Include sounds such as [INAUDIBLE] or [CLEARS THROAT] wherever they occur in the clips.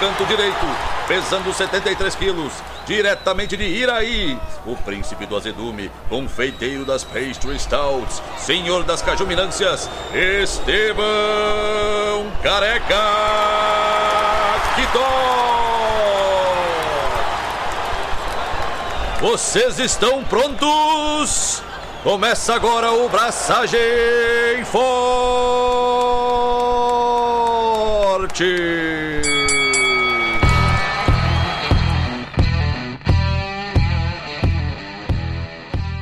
Canto direito, pesando 73 quilos, diretamente de Iraí, o príncipe do azedume, confeiteiro das pastry stouts, senhor das cajuminâncias, Estevão Careca Quitó. Vocês estão prontos? Começa agora o Braçagem Forte!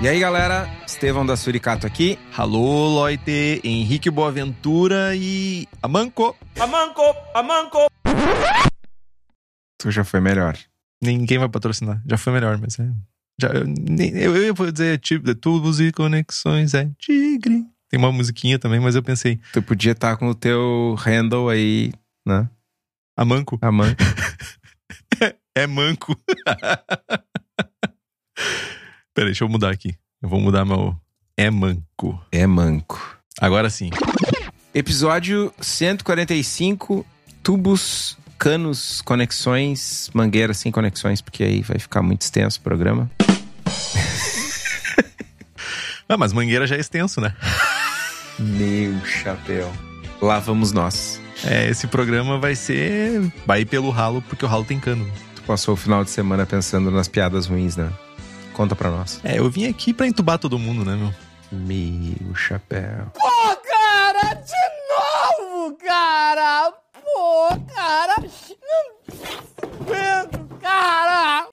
E aí, galera, Estevão da Suricato aqui. Alô, Loite, Henrique Boaventura e Amanco. Amanco, Amanco. Tu já foi melhor. Ninguém vai patrocinar. Já foi melhor, mas é. Já, eu, eu, eu vou dizer tipo, de tubos e conexões, é tigre. Tem uma musiquinha também, mas eu pensei, Tu podia estar com o teu handle aí, né? Amanco A mãe. [LAUGHS] é manco. [LAUGHS] Peraí, deixa eu mudar aqui. Eu vou mudar meu. É manco. É manco. Agora sim. Episódio 145. Tubos, canos, conexões, mangueiras sem conexões, porque aí vai ficar muito extenso o programa. [LAUGHS] Ah, mas mangueira já é extenso, né? Meu chapéu. Lá vamos nós. É, esse programa vai ser. Vai ir pelo ralo, porque o ralo tem cano. Tu passou o final de semana pensando nas piadas ruins, né? Conta pra nós. É, eu vim aqui pra entubar todo mundo, né, meu? Meu chapéu. Pô, cara, de novo, cara. Pô, cara. Não aguento, cara.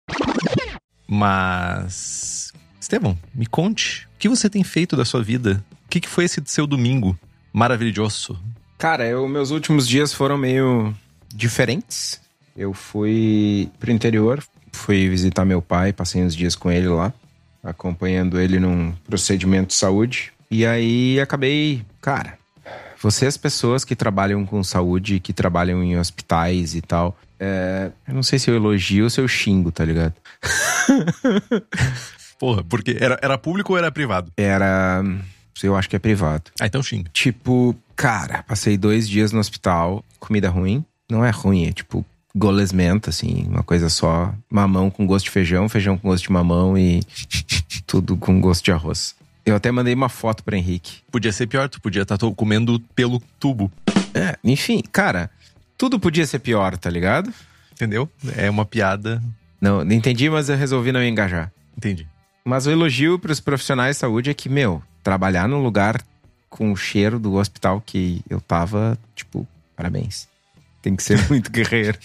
Mas. Estevão, me conte. O que você tem feito da sua vida? O que, que foi esse seu domingo maravilhoso? Cara, eu, meus últimos dias foram meio diferentes. Eu fui pro interior, fui visitar meu pai, passei uns dias com ele lá, acompanhando ele num procedimento de saúde. E aí acabei, cara, vocês pessoas que trabalham com saúde, que trabalham em hospitais e tal, é, eu não sei se eu elogio ou se eu xingo, tá ligado? [LAUGHS] Porra, porque era, era público ou era privado? Era, eu acho que é privado. Ah, então xinga. Tipo, cara, passei dois dias no hospital, comida ruim. Não é ruim, é tipo golesmenta, assim, uma coisa só. Mamão com gosto de feijão, feijão com gosto de mamão e tudo com gosto de arroz. Eu até mandei uma foto pra Henrique. Podia ser pior, tu podia estar comendo pelo tubo, É, enfim, cara, tudo podia ser pior, tá ligado? entendeu? É uma piada. Não, não entendi, mas eu resolvi não me engajar. Entendi. Mas o elogio pros profissionais de saúde é que, meu, trabalhar num lugar com o cheiro do hospital que eu tava, tipo, parabéns. Tem que ser [LAUGHS] muito guerreiro.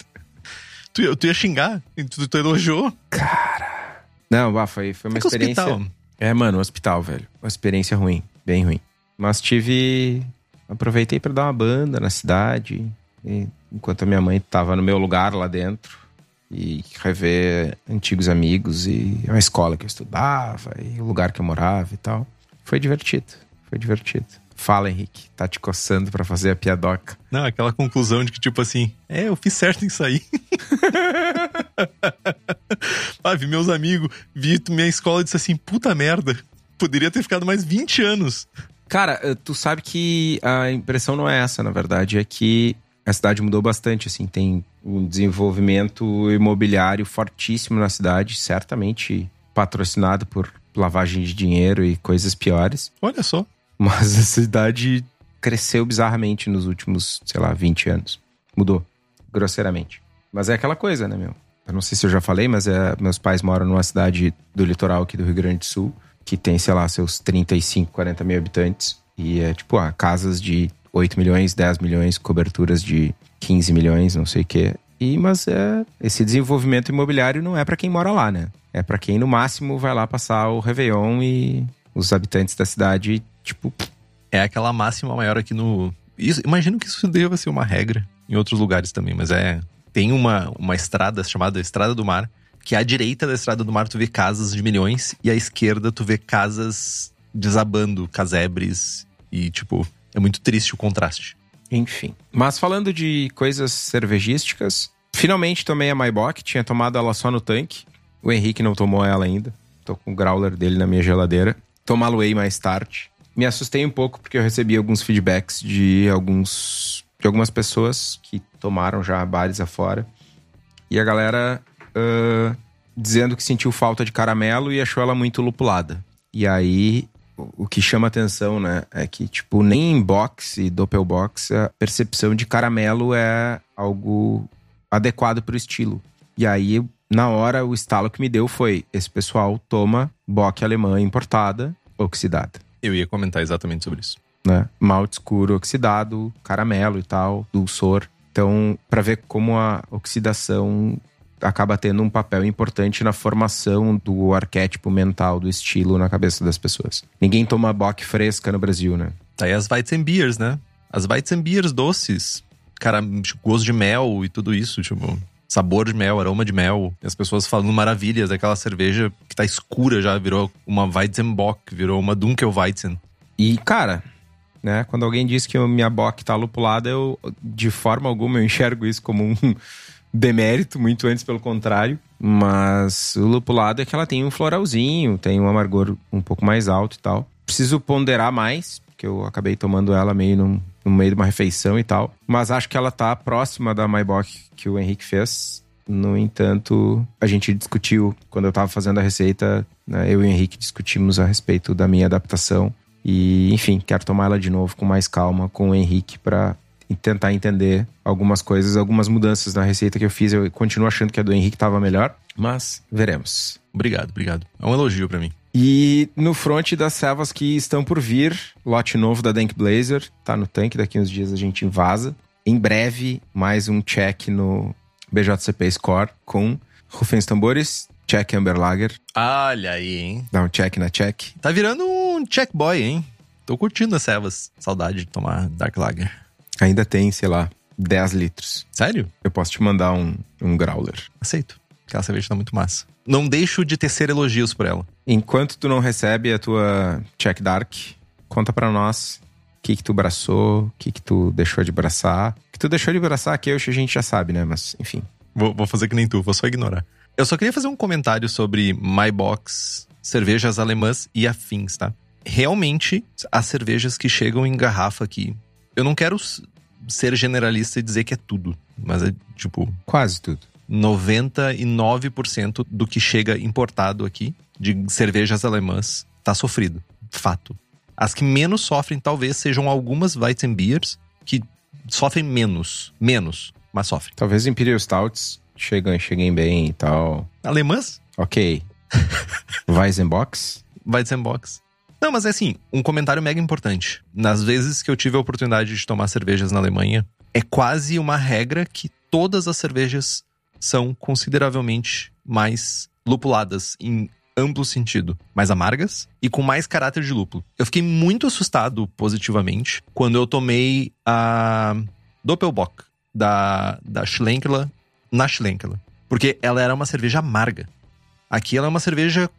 Tu, ia- tu ia xingar? Tu, tu elogiou? Não, bah, foi, foi uma Que experiência. hospital? É, mano, hospital, velho. Uma experiência ruim, bem ruim. Mas tive. Aproveitei pra dar uma banda na cidade. enquanto a minha mãe tava no meu lugar lá dentro. E rever antigos amigos e a escola que eu estudava e o lugar que eu morava e tal. Foi divertido. Foi divertido. Fala, Henrique. Tá te coçando pra fazer a piadoca. Não, aquela conclusão de que, tipo assim, é, eu fiz certo em sair. [LAUGHS] ah, vi meus amigos, vi minha escola e disse assim, puta merda. Poderia ter ficado mais 20 anos. Cara, eh, tu sabe que a impressão não é essa, na verdade, é que a cidade mudou bastante, assim, tem um desenvolvimento imobiliário fortíssimo na cidade, certamente patrocinado por lavagem de dinheiro e coisas piores, Olha só. Mas a cidade cresceu bizarramente nos últimos, sei lá, 20 anos. Mudou, grosseiramente. Mas é aquela coisa, né, meu? Eu não sei se eu já falei, mas é, meus pais moram numa cidade do litoral aqui do Rio Grande do Sul, que tem, sei lá, seus 35, 40 mil habitantes. E é tipo, ah, casas de 8 milhões, 10 milhões, coberturas de 15 milhões, não sei o quê. E, mas é, esse desenvolvimento imobiliário não é pra quem mora lá, né? É pra quem no máximo vai lá passar o Réveillon e os habitantes da cidade, tipo, É aquela máxima maior aqui no. Isso, imagino que isso deva ser uma regra em outros lugares também, mas é. Tem uma, uma estrada chamada Estrada do Mar, que à direita da Estrada do Mar tu vê casas de milhões e à esquerda tu vê casas desabando, casebres e tipo. É muito triste o contraste. Enfim. Mas falando de coisas cervejísticas, finalmente tomei a Maibach, tinha tomado ela só no tanque. O Henrique não tomou ela ainda. Tô com o growler dele na minha geladeira. Tomá-lo-ei mais tarde. Me assustei um pouco porque eu recebi alguns feedbacks de alguns de algumas pessoas que tomaram já bares afora. E a galera uh, dizendo que sentiu falta de caramelo e achou ela muito lupulada. E aí o que chama atenção, né, é que, tipo, nem em box e doppelbox a percepção de caramelo é algo adequado pro estilo. E aí, na hora, o estalo que me deu foi: esse pessoal toma bock alemã importada, oxidada. Eu ia comentar exatamente sobre isso. Né? Malte escuro oxidado, caramelo e tal, dulçor. Então, para ver como a oxidação acaba tendo um papel importante na formação do arquétipo mental, do estilo na cabeça das pessoas. Ninguém toma bock fresca no Brasil, né? Tá aí as Weizenbiers, né? As Weizenbiers doces. Cara, gosto de mel e tudo isso, tipo... Sabor de mel, aroma de mel. E as pessoas falando maravilhas daquela cerveja que tá escura já, virou uma Weizenbock, virou uma Dunkelweizen. E, cara, né? Quando alguém diz que minha bock tá lupulada, eu, de forma alguma, eu enxergo isso como um [LAUGHS] demérito, muito antes pelo contrário. Mas o lupulado é que ela tem um floralzinho, tem um amargor um pouco mais alto e tal. Preciso ponderar mais, porque eu acabei tomando ela meio no, no meio de uma refeição e tal. Mas acho que ela tá próxima da Maibach que o Henrique fez. No entanto, a gente discutiu, quando eu tava fazendo a receita, né, eu e o Henrique discutimos a respeito da minha adaptação. E, enfim, quero tomar ela de novo com mais calma com o Henrique para tentar entender algumas coisas, algumas mudanças na receita que eu fiz. Eu continuo achando que a do Henrique estava melhor, mas veremos. Obrigado, obrigado. É um elogio para mim. E no front das servas que estão por vir, lote novo da Dank Blazer, tá no tanque, daqui uns dias a gente invasa. Em breve, mais um check no BJCP Score com Rufens Tambores, check Amber Lager. Olha aí, hein? Dá um check na check. Tá virando um check boy, hein? Tô curtindo as servas. Saudade de tomar Dark Lager. Ainda tem, sei lá, 10 litros. Sério? Eu posso te mandar um, um growler. Aceito. Aquela cerveja tá muito massa. Não deixo de tecer elogios por ela. Enquanto tu não recebe a tua check dark, conta pra nós o que que tu braçou, o que que tu deixou de braçar. O que tu deixou de braçar aqui, hoje a gente já sabe, né? Mas, enfim. Vou, vou fazer que nem tu, vou só ignorar. Eu só queria fazer um comentário sobre My Box, cervejas alemãs e afins, tá? Realmente, as cervejas que chegam em garrafa aqui, eu não quero ser generalista e dizer que é tudo, mas é tipo Quase tudo. 99% do que chega importado aqui de cervejas alemãs tá sofrido. Fato. As que menos sofrem talvez sejam algumas Weizenbiers que sofrem menos, menos, mas sofrem. Talvez Imperial Stouts cheguem, cheguem bem e tal. Alemãs? Ok. [LAUGHS] Weizenbox? Weizenbox. Não, mas é assim, um comentário mega importante. Nas vezes que eu tive a oportunidade de tomar cervejas na Alemanha, é quase uma regra que todas as cervejas são consideravelmente mais lupuladas em amplo sentido, mais amargas e com mais caráter de lúpulo. Eu fiquei muito assustado positivamente quando eu tomei a Doppelbock da, da Schlenkerla na Schlenkerla, porque ela era uma cerveja amarga. Aqui ela é uma cerveja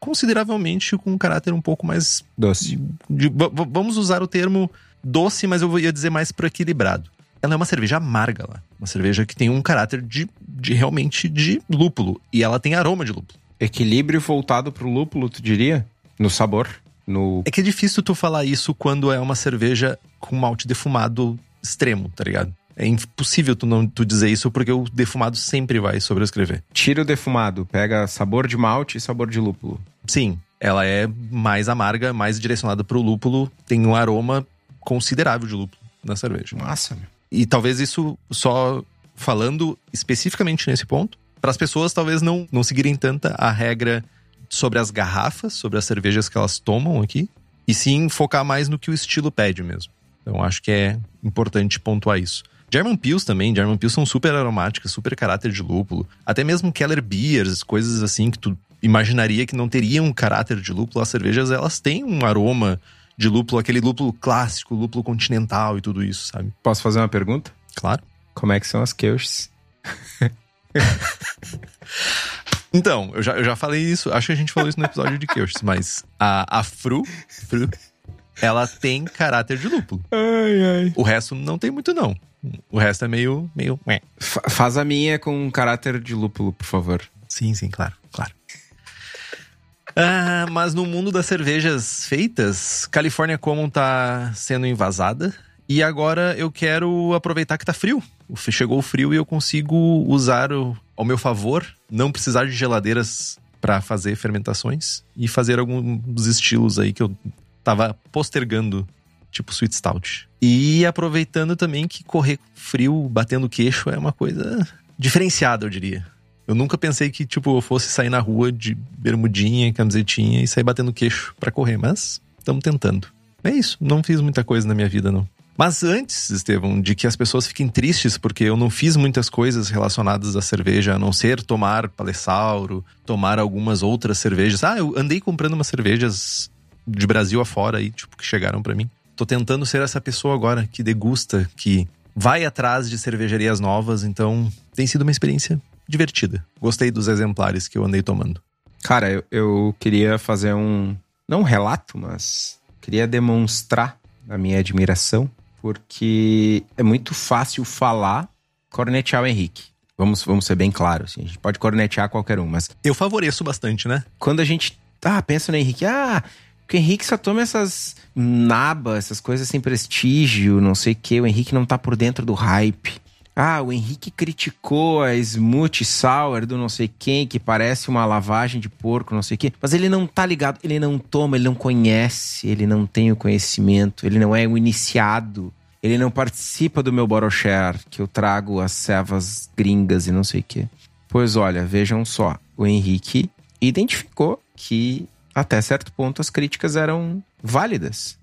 consideravelmente com um caráter um pouco mais Doce. de- v- vamos usar o termo doce, mas eu ia dizer mais para equilibrado. Ela é uma cerveja amarga lá. Uma cerveja que tem um caráter de, de realmente de lúpulo. E ela tem aroma de lúpulo. Equilíbrio voltado pro lúpulo, tu diria? No sabor? No. É que é difícil tu falar isso quando é uma cerveja com malte defumado extremo, tá ligado? É impossível tu não tu dizer isso porque o defumado sempre vai sobrescrever. Tira o defumado, pega sabor de malte e sabor de lúpulo. Sim, ela é mais amarga, mais direcionada pro lúpulo, tem um aroma considerável de lúpulo na cerveja. Massa, meu. E talvez isso só falando especificamente nesse ponto, para as pessoas talvez não, não seguirem tanta a regra sobre as garrafas, sobre as cervejas que elas tomam aqui, e sim focar mais no que o estilo pede mesmo. Então acho que é importante pontuar isso. German Pils também, German Pils são super aromáticas, super caráter de lúpulo. Até mesmo Keller Beers, coisas assim que tu imaginaria que não teriam caráter de lúpulo, as cervejas elas têm um aroma de lúpulo, aquele lúpulo clássico, lúpulo continental e tudo isso, sabe? Posso fazer uma pergunta? Claro. Como é que são as Kelches? [LAUGHS] Então, eu já, eu já falei isso, acho que a gente falou isso no episódio de Kirsch, mas a, a Fru, Fru ela tem caráter de lúpulo. Ai, ai. O resto não tem muito, não. O resto é meio. meio. faz a minha com caráter de lúpulo, por favor. Sim, sim, claro, claro. Ah, mas no mundo das cervejas feitas, California Common tá sendo invasada. E agora eu quero aproveitar que tá frio. Chegou o frio e eu consigo usar o, ao meu favor, não precisar de geladeiras para fazer fermentações e fazer alguns estilos aí que eu tava postergando, tipo Sweet Stout. E aproveitando também que correr frio, batendo queixo é uma coisa diferenciada, eu diria. Eu nunca pensei que, tipo, eu fosse sair na rua de bermudinha, camisetinha e sair batendo queixo pra correr, mas estamos tentando. É isso, não fiz muita coisa na minha vida, não. Mas antes, Estevão, de que as pessoas fiquem tristes porque eu não fiz muitas coisas relacionadas à cerveja, a não ser tomar palessauro, tomar algumas outras cervejas. Ah, eu andei comprando umas cervejas de Brasil afora aí, tipo, que chegaram pra mim. Tô tentando ser essa pessoa agora que degusta, que vai atrás de cervejarias novas, então tem sido uma experiência divertida. Gostei dos exemplares que eu andei tomando. Cara, eu, eu queria fazer um. Não um relato, mas. Queria demonstrar a minha admiração, porque é muito fácil falar, cornetear o Henrique. Vamos, vamos ser bem claros. Assim, a gente pode cornetear qualquer um, mas Eu favoreço bastante, né? quando a gente ah, pensa no Henrique, ah, que o Henrique só toma essas nabas, essas coisas sem prestígio, não sei o que, o Henrique não tá por dentro do hype. Ah, o Henrique criticou a Smooth Sour do não sei quem, que parece uma lavagem de porco, não sei o quê. Mas ele não tá ligado, ele não toma, ele não conhece, ele não tem o conhecimento, ele não é o iniciado. Ele não participa do meu Boroshare, que eu trago as cevas gringas e não sei o quê. Pois olha, vejam só, o Henrique identificou que até certo ponto as críticas eram válidas.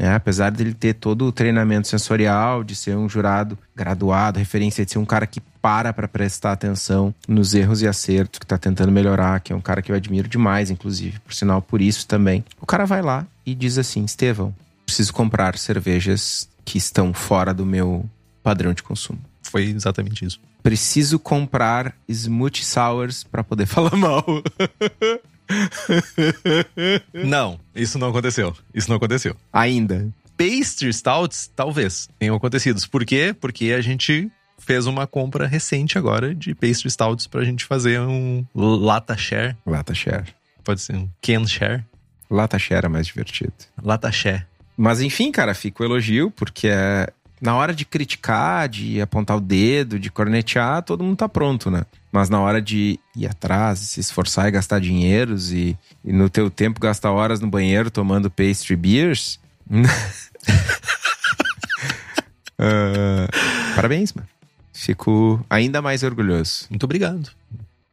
Né? apesar dele ter todo o treinamento sensorial, de ser um jurado graduado, referência de ser um cara que para para prestar atenção nos erros e acertos, que tá tentando melhorar, que é um cara que eu admiro demais, inclusive, por sinal, por isso também. O cara vai lá e diz assim: Estevão, preciso comprar cervejas que estão fora do meu padrão de consumo Foi exatamente isso. preciso comprar smooth sours pra poder [LAUGHS] falar mal. [LAUGHS] [LAUGHS] Não, isso não aconteceu. Isso não aconteceu. Ainda. Pastry stouts, talvez, tenham acontecido. Por quê? Porque a gente fez uma compra recente agora de pastry stouts pra gente fazer um lata share. Lata share. Pode ser um can share. Lata share é mais divertido. Lata share. Mas enfim, cara, fica o elogio, porque é na hora de criticar, de apontar o dedo, de cornetear, todo mundo tá pronto, né? Mas na hora de ir atrás, se esforçar e gastar dinheiros e, e no teu tempo gastar horas no banheiro tomando pastry beers. [LAUGHS] Ah, parabéns, mano. Fico ainda mais orgulhoso. Muito obrigado.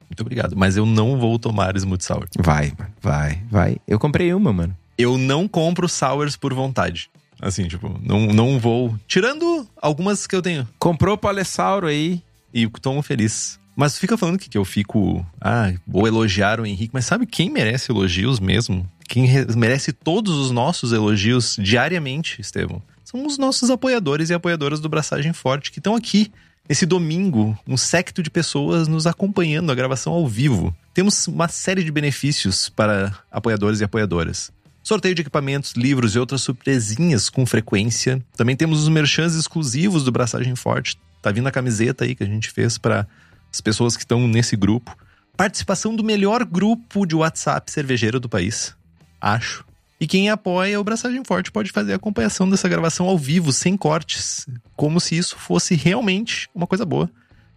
Muito obrigado. Mas eu não vou tomar smooth sour. Vai, mano. Vai, vai. Eu comprei uma, mano. Eu não compro sours por vontade. Assim, tipo, não, não vou. Tirando algumas que eu tenho. Comprou o Palessauro aí. E tomo feliz. Mas fica falando que, que eu fico. Ah, vou elogiar o Henrique. Mas sabe quem merece elogios mesmo? Quem re- merece todos os nossos elogios diariamente, Estevão? São os nossos apoiadores e apoiadoras do Braçagem Forte que estão aqui. Esse domingo, um secto de pessoas nos acompanhando a gravação ao vivo. Temos uma série de benefícios para apoiadores e apoiadoras. Sorteio de equipamentos, livros e outras surpresinhas com frequência. Também temos os merchans exclusivos do Braçagem Forte. Tá vindo a camiseta aí que a gente fez para as pessoas que estão nesse grupo. Participação do melhor grupo de WhatsApp cervejeiro do país. Acho. E quem apoia o Braçagem Forte pode fazer a acompanhação dessa gravação ao vivo, sem cortes. Como se isso fosse realmente uma coisa boa.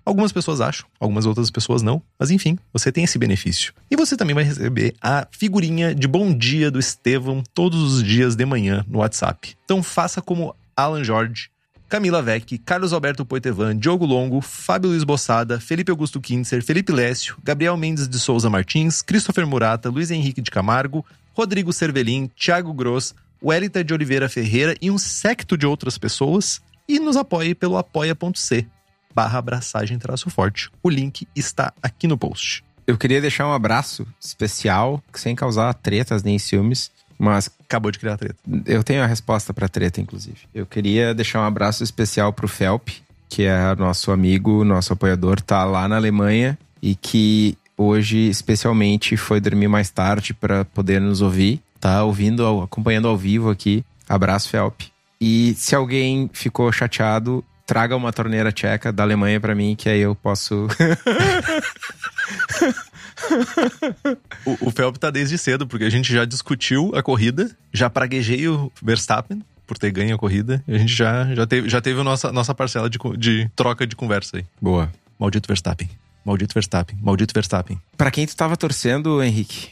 Algumas pessoas acham, algumas outras pessoas não. Mas enfim, você tem esse benefício. E você também vai receber a figurinha de bom dia do Estevão todos os dias de manhã no WhatsApp. Então faça como Alan Jorge, Camila Vec, Carlos Alberto Poitevan, Diogo Longo, Fábio Luiz Bossada, Felipe Augusto Kintzer, Felipe Lécio, Gabriel Mendes de Souza Martins, Christopher Murata, Luiz Henrique de Camargo, Rodrigo Cervelin, Thiago Gross, Wellington de Oliveira Ferreira e um secto de outras pessoas. E nos apoie pelo apoia.c barra abraçagem traço forte. O link está aqui no post. Eu queria deixar um abraço especial, sem causar tretas nem ciúmes, mas Acabou de criar treta. eu tenho a resposta pra treta, inclusive. Eu queria deixar um abraço especial pro Felp, que é nosso amigo, nosso apoiador, tá lá na Alemanha e que hoje, especialmente, foi dormir mais tarde pra poder nos ouvir. Tá ouvindo, acompanhando ao vivo aqui Abraço, Felp. E se alguém ficou chateado, traga uma torneira tcheca da Alemanha para mim, que aí eu posso. [LAUGHS] o, o Felp tá desde cedo, porque a gente já discutiu a corrida, já praguejei o Verstappen por ter ganho a corrida, e a gente já, já teve, já teve a nossa, nossa parcela de, de troca de conversa aí. Boa. Maldito Verstappen. Maldito Verstappen. Maldito Verstappen. Para quem tu tava torcendo, Henrique?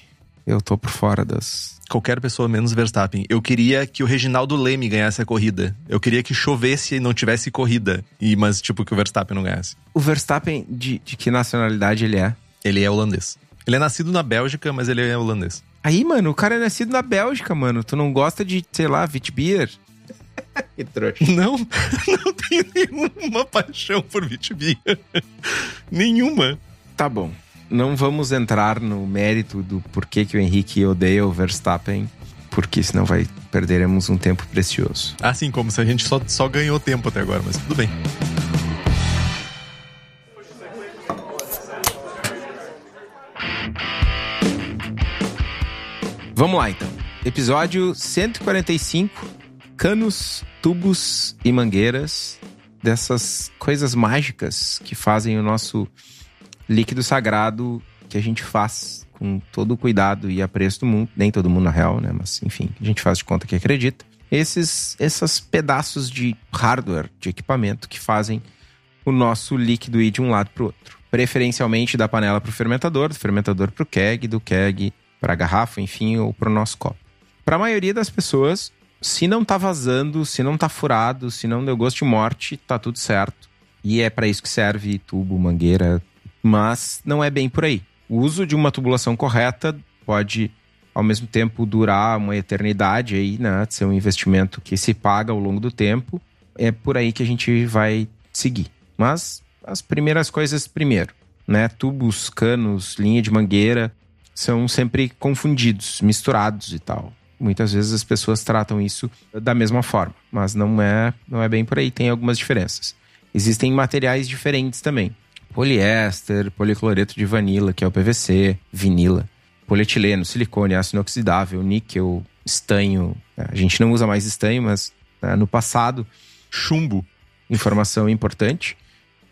Eu tô por fora das. Qualquer pessoa menos Verstappen. Eu queria que o Reginaldo Leme ganhasse a corrida. Eu queria que chovesse e não tivesse corrida. E, mas, tipo, que o Verstappen não ganhasse. O Verstappen, de, de que nacionalidade ele é? Ele é holandês. Ele é nascido na Bélgica, mas ele é holandês. Aí, mano, o cara é nascido na Bélgica, mano. Tu não gosta de, sei lá, Vitbier? [LAUGHS] que trouxa. Não, [LAUGHS] não tenho nenhuma paixão por Vitbier. [LAUGHS] nenhuma. Tá bom não vamos entrar no mérito do porquê que o Henrique odeia o Verstappen, porque senão vai perderemos um tempo precioso. Assim como se a gente só, só ganhou tempo até agora, mas tudo bem. Vamos lá então. Episódio 145: Canos, tubos e mangueiras. Dessas coisas mágicas que fazem o nosso líquido sagrado que a gente faz com todo o cuidado e apreço do mundo. Nem todo mundo na real, né? Mas enfim, a gente faz de conta que acredita. Esses, esses pedaços de hardware, de equipamento que fazem o nosso líquido ir de um lado para o outro. Preferencialmente da panela para o fermentador, do fermentador para o keg, do keg para a garrafa, enfim, ou para o nosso copo. Para a maioria das pessoas, se não tá vazando, se não tá furado, se não deu gosto de morte, tá tudo certo. E é para isso que serve tubo, mangueira, mas não é bem por aí. O uso de uma tubulação correta pode, ao mesmo tempo, durar uma eternidade aí, né? Ser um investimento que se paga ao longo do tempo. É por aí que a gente vai seguir. Mas as primeiras coisas primeiro, né? Tubos, canos, linha de mangueira são sempre confundidos, misturados e tal. Muitas vezes as pessoas tratam isso da mesma forma, mas não é, não é bem por aí, tem algumas diferenças. Existem materiais diferentes também poliéster, policloreto de vanila, que é o PVC, vinila, polietileno, silicone, aço inoxidável, níquel, estanho. É, a gente não usa mais estanho, mas né, no passado, chumbo. Informação importante.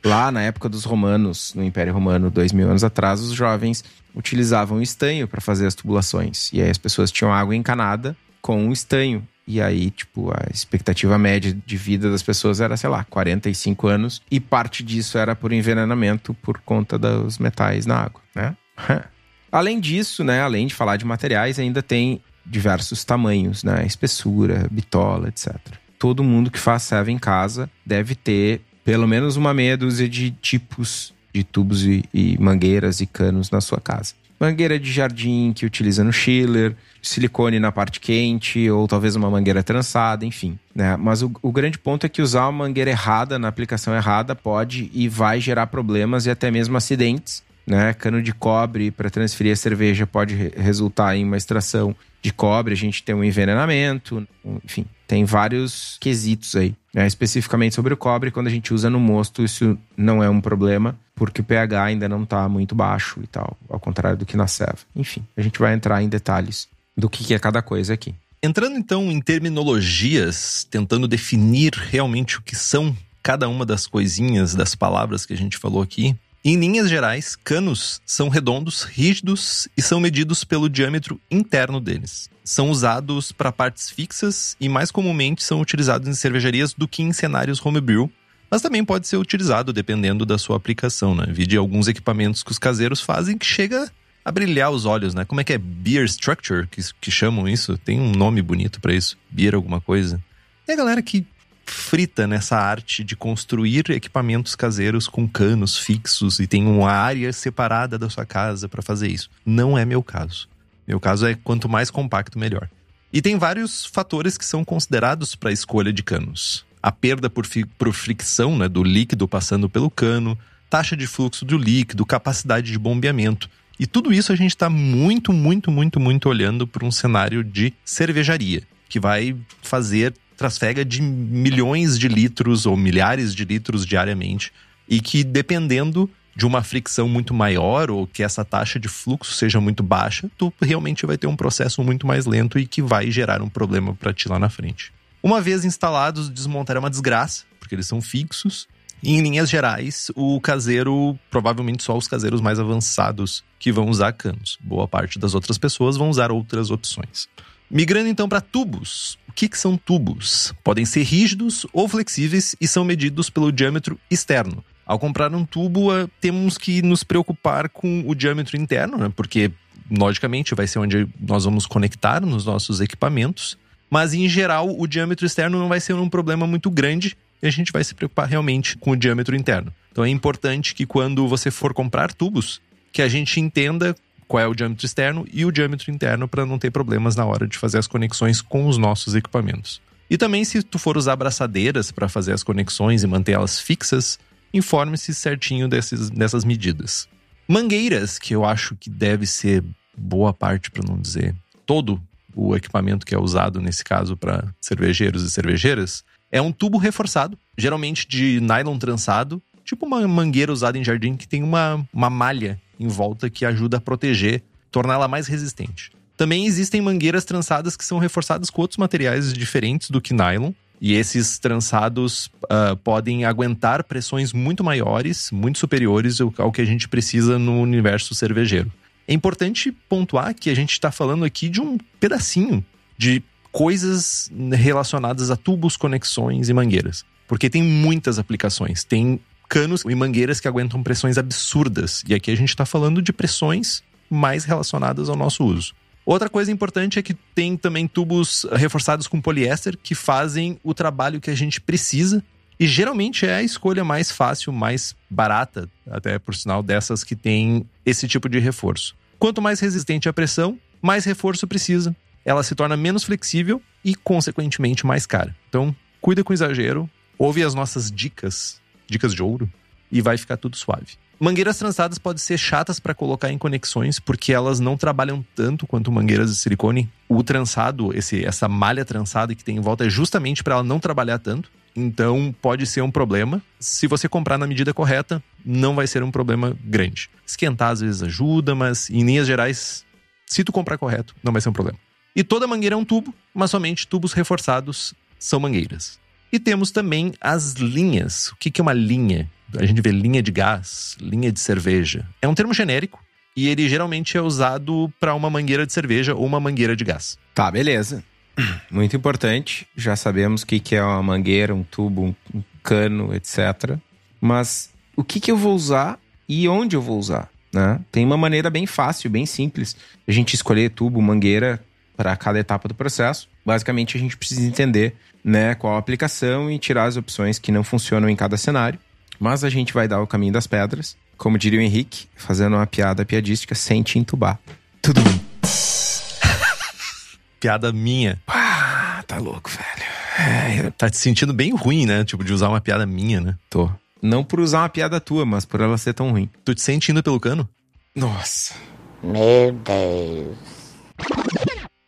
Lá na época dos romanos, no Império Romano, dois mil anos atrás, os jovens utilizavam estanho para fazer as tubulações. E aí as pessoas tinham água encanada com estanho. E aí, tipo, a expectativa média de vida das pessoas era, sei lá, 45 anos. E parte disso era por envenenamento por conta dos metais na água, né? [LAUGHS] além disso, né, além de falar de materiais, ainda tem diversos tamanhos, né? Espessura, bitola, etc. Todo mundo que faz serve em casa deve ter pelo menos uma meia dúzia de tipos de tubos e, e mangueiras e canos na sua casa mangueira de jardim que utiliza no chiller, silicone na parte quente, ou talvez uma mangueira trançada, enfim. Né? Mas o, o, grande ponto é que usar uma mangueira errada na aplicação errada pode e vai gerar problemas e até mesmo acidentes. Né? Cano de cobre para transferir a cerveja pode re resultar em uma extração de cobre, a gente tem um envenenamento, enfim, tem vários quesitos aí. Né? Especificamente sobre o cobre, quando a gente usa no mosto, isso não é um problema porque o pH ainda não está muito baixo e tal, ao contrário do que na ceva. Enfim, a gente vai entrar em detalhes do que é cada coisa aqui. Entrando então em terminologias, tentando definir realmente o que são cada uma das coisinhas, das palavras que a gente falou aqui. Em linhas gerais, canos são redondos, rígidos e são medidos pelo diâmetro interno deles. São usados para partes fixas e mais comumente são utilizados em cervejarias do que em cenários homebrew, mas também pode ser utilizado dependendo da sua aplicação, né? Vi de alguns equipamentos que os caseiros fazem que chega a brilhar os olhos, né? Como é que é? Beer Structure, que, que chamam isso? Tem um nome bonito para isso. Beer alguma coisa. E a galera que frita nessa arte de construir equipamentos caseiros com canos fixos e tem uma área separada da sua casa para fazer isso. Não é meu caso. Meu caso é quanto mais compacto, melhor. E tem vários fatores que são considerados para a escolha de canos a perda por, por fricção né, do líquido passando pelo cano, taxa de fluxo do líquido, capacidade de bombeamento. E tudo isso a gente está muito, muito, muito, muito olhando para um cenário de cervejaria, que vai fazer trasfega de milhões de litros ou milhares de litros diariamente, e que dependendo de uma fricção muito maior ou que essa taxa de fluxo seja muito baixa, tu realmente vai ter um processo muito mais lento e que vai gerar um problema para ti lá na frente. Uma vez instalados, desmontar é uma desgraça, porque eles são fixos. E em linhas gerais, o caseiro, provavelmente só os caseiros mais avançados que vão usar canos. Boa parte das outras pessoas vão usar outras opções. Migrando então para tubos. O que, que são tubos? Podem ser rígidos ou flexíveis e são medidos pelo diâmetro externo. Ao comprar um tubo, eh, temos que nos preocupar com o diâmetro interno, né? porque logicamente vai ser onde nós vamos conectar nos nossos equipamentos. Mas em geral, o diâmetro externo não vai ser um problema muito grande e a gente vai se preocupar realmente com o diâmetro interno. Então é importante que quando você for comprar tubos, que a gente entenda qual é o diâmetro externo e o diâmetro interno para não ter problemas na hora de fazer as conexões com os nossos equipamentos. E também se tu for usar abraçadeiras para fazer as conexões e manter elas fixas, informe-se certinho desses, dessas medidas. Mangueiras, que eu acho que deve ser boa parte, para não dizer todo o equipamento que é usado nesse caso para cervejeiros e cervejeiras, é um tubo reforçado, geralmente de nylon trançado, tipo uma mangueira usada em jardim que tem uma, uma malha em volta que ajuda a proteger, torná-la mais resistente. Também existem mangueiras trançadas que são reforçadas com outros materiais diferentes do que nylon. E esses trançados uh, podem aguentar pressões muito maiores, muito superiores ao, que a gente precisa no universo cervejeiro. É importante pontuar que a gente está falando aqui de um pedacinho de coisas relacionadas a tubos, conexões e mangueiras. Porque tem muitas aplicações. Tem canos e mangueiras que aguentam pressões absurdas. E aqui a gente está falando de pressões mais relacionadas ao nosso uso. Outra coisa importante é que tem também tubos reforçados com poliéster que fazem o trabalho que a gente precisa. E geralmente é a escolha mais fácil, mais barata, até por sinal dessas que tem esse tipo de reforço. Quanto mais resistente à pressão, mais reforço precisa. Ela se torna menos flexível e, consequentemente, mais cara. Então, cuida com exagero, ouve as nossas dicas dicas de ouro, e vai ficar tudo suave. Mangueiras trançadas podem ser chatas para colocar em conexões, porque elas não trabalham tanto quanto mangueiras de silicone. O trançado, esse, essa malha trançada que tem em volta, é justamente para ela não trabalhar tanto. Então pode ser um problema. Se você comprar na medida correta, não vai ser um problema grande. Esquentar às vezes ajuda, mas em linhas gerais, se tu comprar correto, não vai ser um problema. E toda mangueira é um tubo, mas somente tubos reforçados são mangueiras. E temos também as linhas. O que é uma linha? A gente vê linha de gás, linha de cerveja. É um termo genérico e ele geralmente é usado para uma mangueira de cerveja ou uma mangueira de gás. Tá, beleza. [CLEARS THROAT] Muito importante. Já sabemos o que é uma mangueira, um tubo, um cano, etc. Mas o que, eu vou usar e onde eu vou usar? Né? Tem uma maneira bem fácil, bem simples. A gente escolher tubo, mangueira para cada etapa do processo. Basicamente, a gente precisa entender né, qual a aplicação e tirar as opções que não funcionam em cada cenário. Mas a gente vai dar o caminho das pedras, como diria o Henrique, fazendo uma piada piadística sem te entubar. Tudo bem. [LAUGHS] piada minha. Ah, tá louco, velho. É, tá te sentindo bem ruim, né? Tipo, de usar uma piada minha, né? Tô. Não por usar uma piada tua, mas por ela ser tão ruim. Tu te sente indo pelo cano? Nossa. Meu Deus.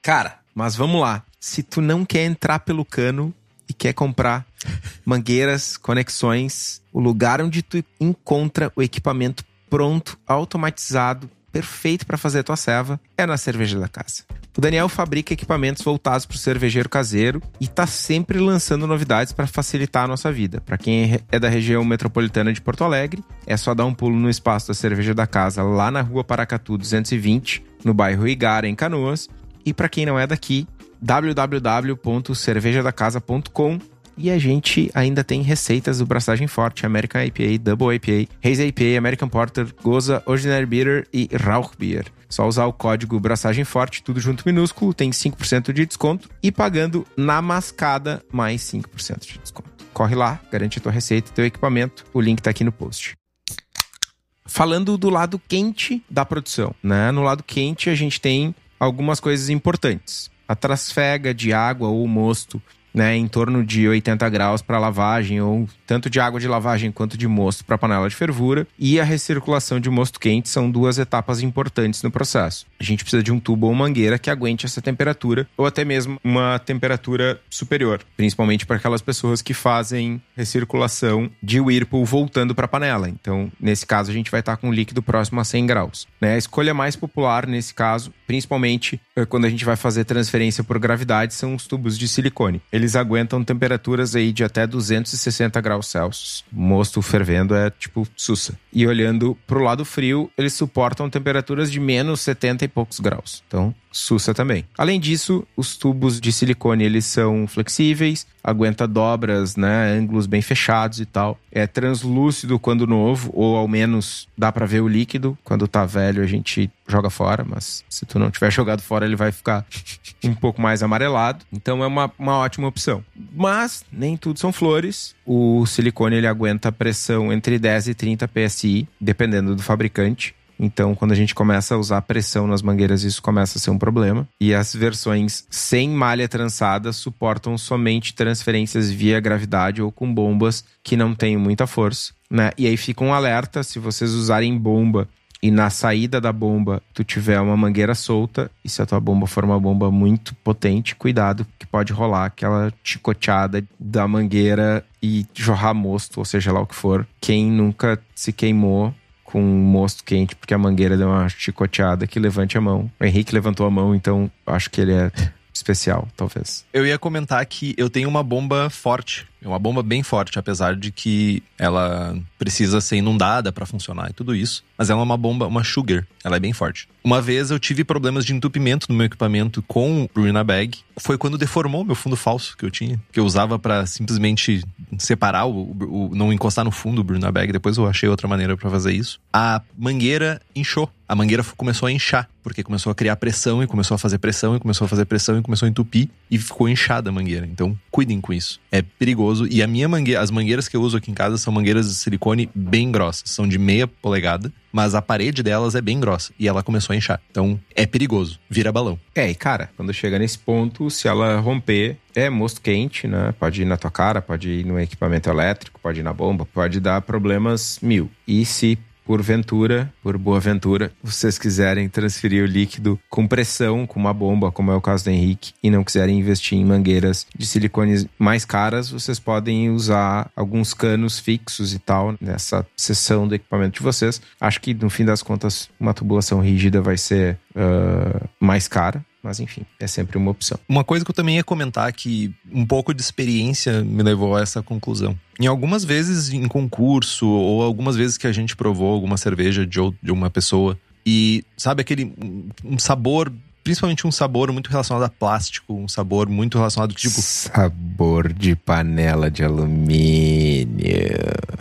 Cara, mas vamos lá. Se tu não quer entrar pelo cano e quer comprar mangueiras, conexões, o lugar onde tu encontra o equipamento pronto, automatizado, perfeito para fazer a tua serva é na cerveja da casa. O Daniel fabrica equipamentos voltados para o cervejeiro caseiro e está sempre lançando novidades para facilitar a nossa vida. Para quem é da região metropolitana de Porto Alegre, é só dar um pulo no espaço da cerveja da casa lá na rua Paracatu 220, no bairro Igara, em Canoas, e para quem não é daqui, www.cervejadacasa.com e a gente ainda tem receitas do Braçagem Forte, American IPA, Double IPA, Haze IPA, American Porter, Goza, Ordinary Beer e Rauch Beer. Só usar o código Braçagem Forte, tudo junto minúsculo, tem 5% de desconto e pagando na mascada mais 5% de desconto. Corre lá, garante a tua receita, teu equipamento, o link tá aqui no post. Falando do lado quente da produção, né? No lado quente a gente tem algumas coisas importantes. A trasfega de água ou mosto né, em torno de 80 graus para lavagem, ou tanto de água de lavagem quanto de mosto para panela de fervura, e a recirculação de mosto quente são duas etapas importantes no processo. A gente precisa de um tubo ou mangueira que aguente essa temperatura, ou até mesmo uma temperatura superior, principalmente para aquelas pessoas que fazem recirculação de Whirlpool voltando para a panela. Então, nesse caso, a gente vai estar com um líquido próximo a 100 graus. Né? A escolha mais popular nesse caso, principalmente eh, quando a gente vai fazer transferência por gravidade, são os tubos de silicone. Eles eles aguentam temperaturas aí de até 260 graus Celsius. Mosto fervendo é tipo sussa. E olhando pro lado frio, eles suportam temperaturas de menos 70 e poucos graus. Então, sussa também. Além disso, os tubos de silicone eles são flexíveis, aguenta dobras, né, ângulos bem fechados e tal. É translúcido quando novo, ou ao menos dá para ver o líquido. Quando tá velho a gente joga fora, mas se tu não tiver [LAUGHS] jogado fora ele vai ficar um pouco mais amarelado. Então é uma, uma ótima opção. Mas nem tudo são flores. O silicone ele aguenta pressão entre 10 e 30 psi, dependendo do fabricante. Então, quando a gente começa a usar pressão nas mangueiras, isso começa a ser um problema. E as versões sem malha trançada suportam somente transferências via gravidade ou com bombas que não têm muita força. Né? E aí fica um alerta: se vocês usarem bomba e na saída da bomba tu tiver uma mangueira solta, e se a tua bomba for uma bomba muito potente, cuidado que pode rolar aquela chicoteada da mangueira e jorrar mosto, ou seja lá o que for. Quem nunca se queimou com um mosto quente porque a mangueira deu uma chicoteada que levante a mão. O Henrique levantou a mão, então acho que ele é especial, talvez. Eu ia comentar que eu tenho uma bomba forte. É uma bomba bem forte, apesar de que ela precisa ser inundada para funcionar e tudo isso. Mas ela é uma bomba, uma sugar. Ela é bem forte. Uma vez eu tive problemas de entupimento no meu equipamento com o Bruna Bag. Foi quando deformou meu fundo falso que eu tinha. Que eu usava para simplesmente separar, o, o, não encostar no fundo o Bruna Bag. Depois eu achei outra maneira para fazer isso. A mangueira inchou. A mangueira começou a inchar, porque começou a criar pressão e começou a fazer pressão e começou a fazer pressão e começou a entupir e ficou inchada a mangueira. Então, cuidem com isso. É perigoso. E a minha mangueira, as mangueiras que eu uso aqui em casa são mangueiras de silicone bem grossas, são de meia polegada, mas a parede delas é bem grossa e ela começou a inchar. Então, é perigoso. Vira balão. É, e cara, quando chega nesse ponto, se ela romper, é mosto quente, né? Pode ir na tua cara, pode ir no equipamento elétrico, pode ir na bomba, pode dar problemas mil. E se por ventura, por boa ventura, vocês quiserem transferir o líquido com pressão, com uma bomba, como é o caso do Henrique, e não quiserem investir em mangueiras de silicone mais caras, vocês podem usar alguns canos fixos e tal nessa seção do equipamento de vocês. Acho que no fim das contas, uma tubulação rígida vai ser uh, mais cara. Mas enfim, é sempre uma opção. Uma coisa que eu também ia comentar que um pouco de experiência me levou a essa conclusão. Em algumas vezes em concurso, ou algumas vezes que a gente provou alguma cerveja de, de uma pessoa, e sabe aquele um sabor principalmente um sabor muito relacionado a plástico, um sabor muito relacionado tipo sabor de panela de alumínio.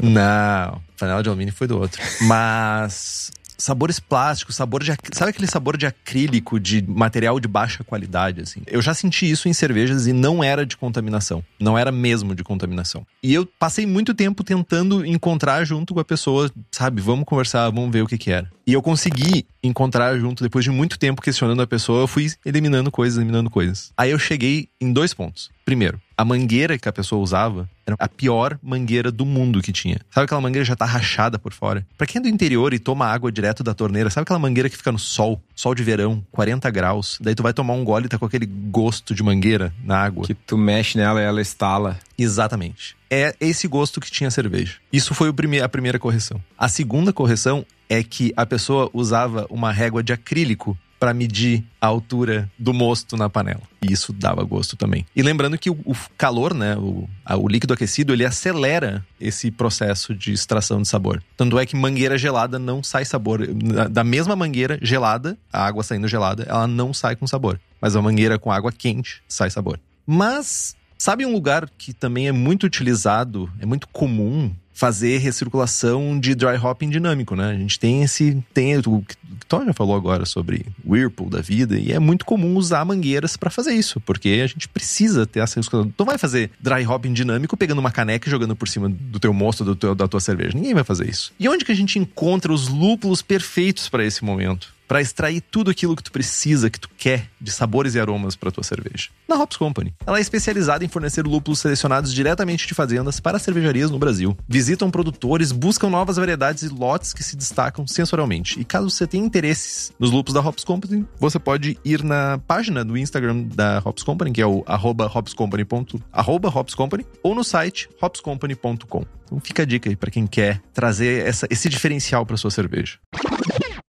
Não, panela de alumínio foi do outro. Mas sabores plásticos, sabor de. Sabe aquele sabor de acrílico, de material de baixa qualidade, assim? Eu já senti isso em cervejas e não era de contaminação. Não era mesmo de contaminação. E eu passei muito tempo tentando encontrar junto com a pessoa, sabe? Vamos conversar, vamos ver o que que era. E eu consegui encontrar junto, depois de muito tempo questionando a pessoa, eu fui eliminando coisas, eliminando coisas. Aí eu cheguei em dois pontos. Primeiro, a mangueira que a pessoa usava era a pior mangueira do mundo que tinha. Sabe aquela mangueira que já tá rachada por fora? Pra quem é do interior e toma água direto da torneira, sabe aquela mangueira que fica no sol, sol de verão, 40 graus, daí tu vai tomar um gole e tá com aquele gosto de mangueira na água. Que tu mexe nela e ela estala. Exatamente. É esse gosto que tinha a cerveja. Isso foi prime a primeira correção. A segunda correção é que a pessoa usava uma régua de acrílico para medir a altura do mosto na panela. E isso dava gosto também. E lembrando que o, calor, né, o, o, líquido aquecido, ele acelera esse processo de extração de sabor. Tanto é que mangueira gelada não sai sabor. Da mesma mangueira gelada, a água saindo gelada, ela não sai com sabor. Mas a mangueira com água quente sai sabor. Mas sabe um lugar que também é muito utilizado, é muito comum fazer recirculação de dry hopping dinâmico, né? A gente tem esse. Tem, o Tom já falou agora sobre Whirlpool da vida, e é muito comum usar mangueiras para fazer isso, porque a gente precisa ter essa recirculação. Tu vai fazer dry hopping dinâmico pegando uma caneca e jogando por cima do teu mosto, do teu, da tua cerveja. Ninguém vai fazer isso. E onde que a gente encontra os lúpulos perfeitos para esse momento? para extrair tudo aquilo que tu precisa, que tu quer de sabores e aromas para tua cerveja. Na Hops Company. Ela é especializada em fornecer lúpulos selecionados diretamente de fazendas para cervejarias no Brasil. Visitam produtores, buscam novas variedades e lotes que se destacam sensorialmente. E caso você tenha interesses nos lúpulos da Hops Company, você pode ir na página do Instagram da Hops Company, que é o arroba hopscompany. Ou no site hopscompany.com. Então fica a dica aí para quem quer trazer essa, esse diferencial para sua cerveja.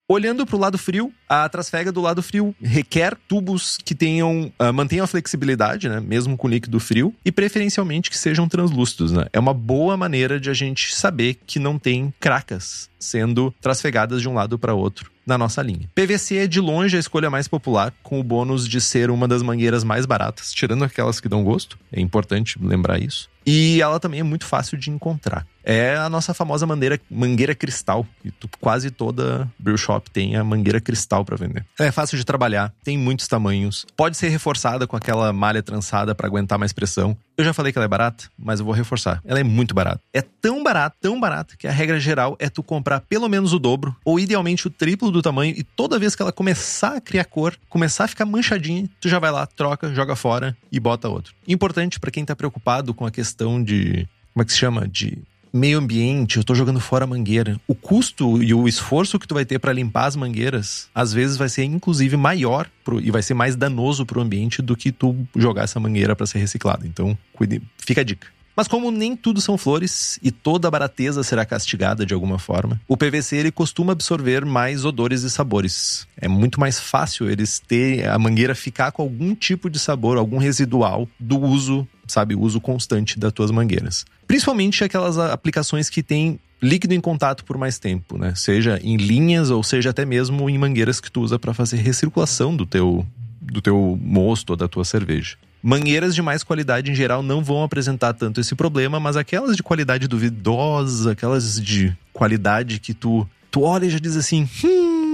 Olhando para o lado frio, a trasfega do lado frio requer tubos que tenham uh, mantenham a flexibilidade, né, mesmo com líquido frio, e preferencialmente que sejam translúcidos. Né? É uma boa maneira de a gente saber que não tem cracas sendo trasfegadas de um lado para outro na nossa linha. PVC é de longe a escolha mais popular, com o bônus de ser uma das mangueiras mais baratas, tirando aquelas que dão gosto. É importante lembrar isso. E ela também é muito fácil de encontrar. É a nossa famosa mangueira, mangueira cristal, que tu, quase toda brew shop tem a mangueira cristal para vender. É fácil de trabalhar, tem muitos tamanhos, pode ser reforçada com aquela malha trançada para aguentar mais pressão. Eu já falei que ela é barata, mas eu vou reforçar. Ela é muito barata. É tão barata, tão barata, que a regra geral é tu comprar pelo menos o dobro, ou idealmente o triplo do tamanho, e toda vez que ela começar a criar cor, começar a ficar manchadinha, tu já vai lá, troca, joga fora e bota outro. Importante para quem tá preocupado com a questão de. Como é que se chama? De meio ambiente, eu tô jogando fora a mangueira. O custo e o esforço que tu vai ter para limpar as mangueiras, às vezes vai ser inclusive maior pro, e vai ser mais danoso pro ambiente do que tu jogar essa mangueira para ser reciclada. Então, cuide, fica a dica. Mas como nem tudo são flores e toda barateza será castigada de alguma forma, o PVC ele costuma absorver mais odores e sabores. É muito mais fácil eles ter a mangueira ficar com algum tipo de sabor, algum residual do uso, sabe, uso constante das tuas mangueiras. Principalmente aquelas aplicações que têm líquido em contato por mais tempo, né? Seja em linhas ou seja até mesmo em mangueiras que tu usa para fazer recirculação do teu do teu mosto ou da tua cerveja. Mangueiras de mais qualidade em geral não vão apresentar tanto esse problema, mas aquelas de qualidade duvidosa, aquelas de qualidade que tu, tu olha e já diz assim: hum,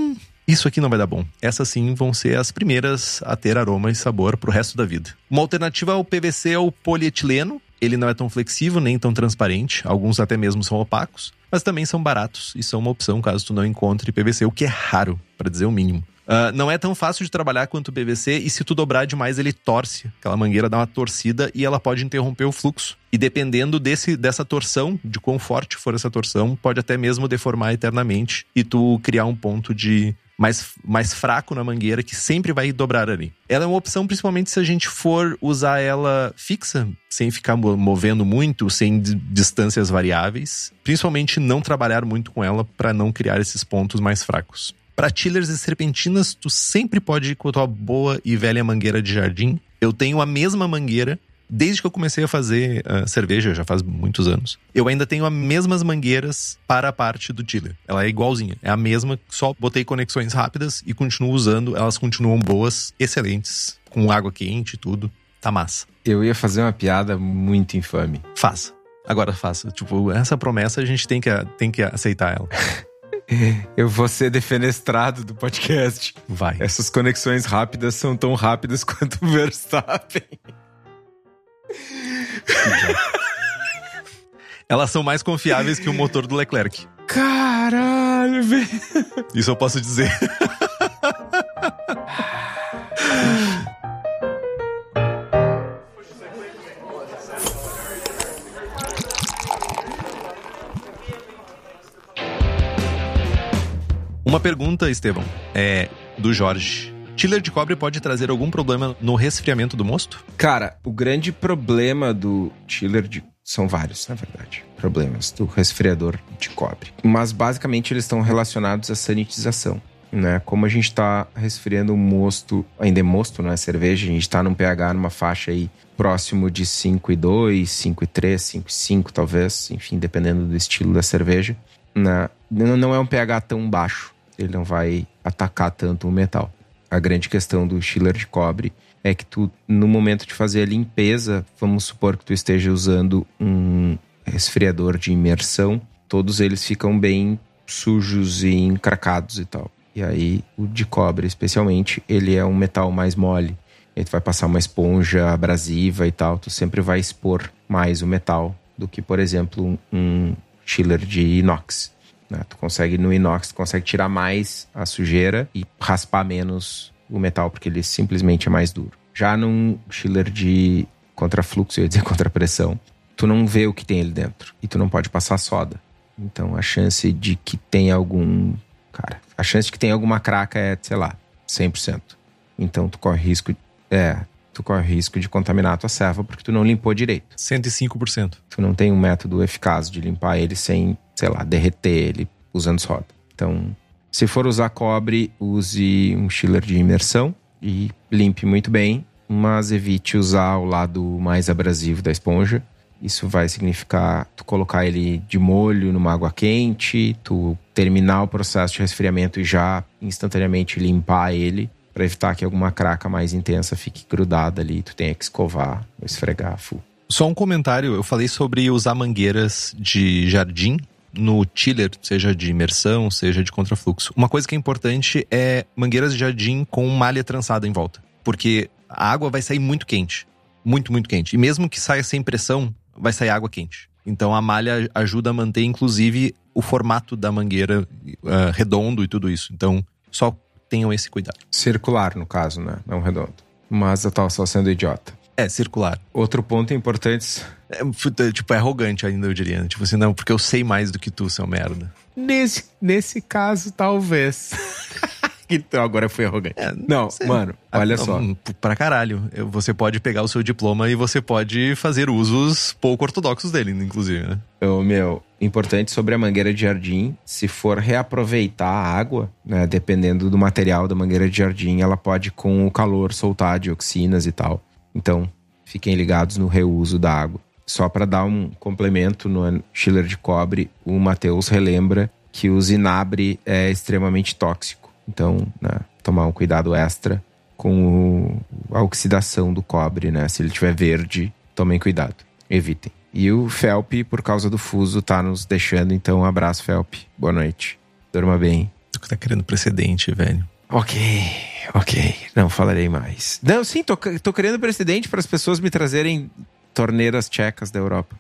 isso aqui não vai dar bom. Essas sim vão ser as primeiras a ter aroma e sabor pro resto da vida. Uma alternativa ao PVC é o polietileno. Ele não é tão flexível nem tão transparente, alguns até mesmo são opacos, mas também são baratos e são uma opção caso tu não encontre PVC, o que é raro, para dizer o mínimo. Uh, não é tão fácil de trabalhar quanto o PVC e se tu dobrar demais ele torce. Aquela mangueira dá uma torcida e ela pode interromper o fluxo. E dependendo desse, dessa torção, de quão forte for essa torção, pode até mesmo deformar eternamente e tu criar um ponto de mais, mais fraco na mangueira que sempre vai dobrar ali. Ela é uma opção principalmente se a gente for usar ela fixa, sem ficar movendo muito, sem distâncias variáveis. Principalmente não trabalhar muito com ela para não criar esses pontos mais fracos. Para chillers e serpentinas, tu sempre pode ir com a tua boa e velha mangueira de jardim. Eu tenho a mesma mangueira desde que eu comecei a fazer uh, cerveja, já faz muitos anos. Eu ainda tenho as mesmas mangueiras para a parte do chiller. Ela é igualzinha, é a mesma, só botei conexões rápidas e continuo usando. Elas continuam boas, excelentes, com água quente e tudo. Tá massa. Eu ia fazer uma piada muito infame. Faça. Agora faça. Tipo, essa promessa a gente tem que, tem que aceitar ela. [LAUGHS] Eu vou ser defenestrado do podcast. Vai. Essas conexões rápidas são tão rápidas [LAUGHS] quanto o Verstappen. Elas são mais confiáveis que o motor do Leclerc. Caralho, velho. Isso eu posso dizer. Uma pergunta, Estevão, é do Jorge. Chiller de cobre pode trazer algum problema no resfriamento do mosto? Cara, o grande problema do chiller de são vários, na verdade, problemas do resfriador de cobre. Mas basicamente eles estão relacionados à sanitização. Né? Como a gente está resfriando o mosto, ainda é mosto, não é cerveja, a gente está num pH numa faixa aí próximo de 5,2, 5,3, 5,5 talvez, enfim, dependendo do estilo da cerveja. Né? Não é um pH tão baixo ele não vai atacar tanto o metal. A grande questão do chiller de cobre é que tu, no momento de fazer a limpeza, vamos supor que tu esteja usando um resfriador de imersão, todos eles ficam bem sujos e encracados e tal. E aí, o de cobre, especialmente, ele é um metal mais mole. Ele vai passar uma esponja abrasiva e tal. Tu sempre vai expor mais o metal do que, por exemplo, um chiller de inox. Né? Tu consegue, no inox, tu consegue tirar mais a sujeira e raspar menos o metal, porque ele simplesmente é mais duro. Já num chiller de contrafluxo, eu ia dizer [LAUGHS] contrapressão, tu não vê o que tem ali dentro. E tu não pode passar soda. Então a chance de que tenha algum. Cara, a chance de que tenha alguma craca é, sei lá, 100%. Então tu corre risco. É, tu corre risco de contaminar a tua serva porque tu não limpou direito. 105%. Tu não tem um método eficaz de limpar ele sem sei lá, derreter ele usando soda. Então, Se for usar cobre, use um chiller de imersão e limpe muito bem, mas evite usar o lado mais abrasivo da esponja. Isso vai significar tu colocar ele de molho numa água quente, tu terminar o processo de resfriamento e já instantaneamente limpar ele para evitar que alguma craca mais intensa fique grudada ali, tu tenha que escovar, esfregar full. Só um comentário, eu falei sobre usar mangueiras de jardim no chiller, seja de imersão, seja de contrafluxo. Uma coisa que é importante é mangueiras de jardim com malha trançada em volta, porque a água vai sair muito quente, muito, muito quente. E mesmo que saia sem pressão, vai sair água quente. Então a malha ajuda a manter, inclusive, o formato da mangueira uh, redondo e tudo isso. Então, só tenham esse cuidado. Circular, no caso, né? Não redondo. Mas eu tava só sendo idiota. É, circular. Outro ponto importante. É, tipo, é arrogante ainda, eu diria. Né? Tipo assim, não, porque eu sei mais do que tu, seu merda. Nesse, nesse caso, talvez. [LAUGHS] Então agora foi arrogante. É, não, sei. mano, ah, olha não, só. Pra caralho. Você pode pegar o seu diploma e você pode fazer usos pouco ortodoxos dele, inclusive, né? O meu, importante sobre a mangueira de jardim, se for reaproveitar a água, né, dependendo do material da mangueira de jardim, ela pode com o calor soltar dioxinas e tal. Então, fiquem ligados no reuso da água. Só para dar um complemento no chiller de cobre, o Matheus relembra que o zinabre é extremamente tóxico. Então, né, tomar um cuidado extra com o, a oxidação do cobre, né? Se ele tiver verde, tomem cuidado, evitem. E o Felp, por causa do fuso, tá nos deixando. Então, um abraço, Felp. Boa noite. Durma bem. Tu tá querendo precedente, velho. Ok, ok. Não falarei mais. Não, sim, tô, tô querendo precedente para as pessoas me trazerem torneiras tchecas da Europa.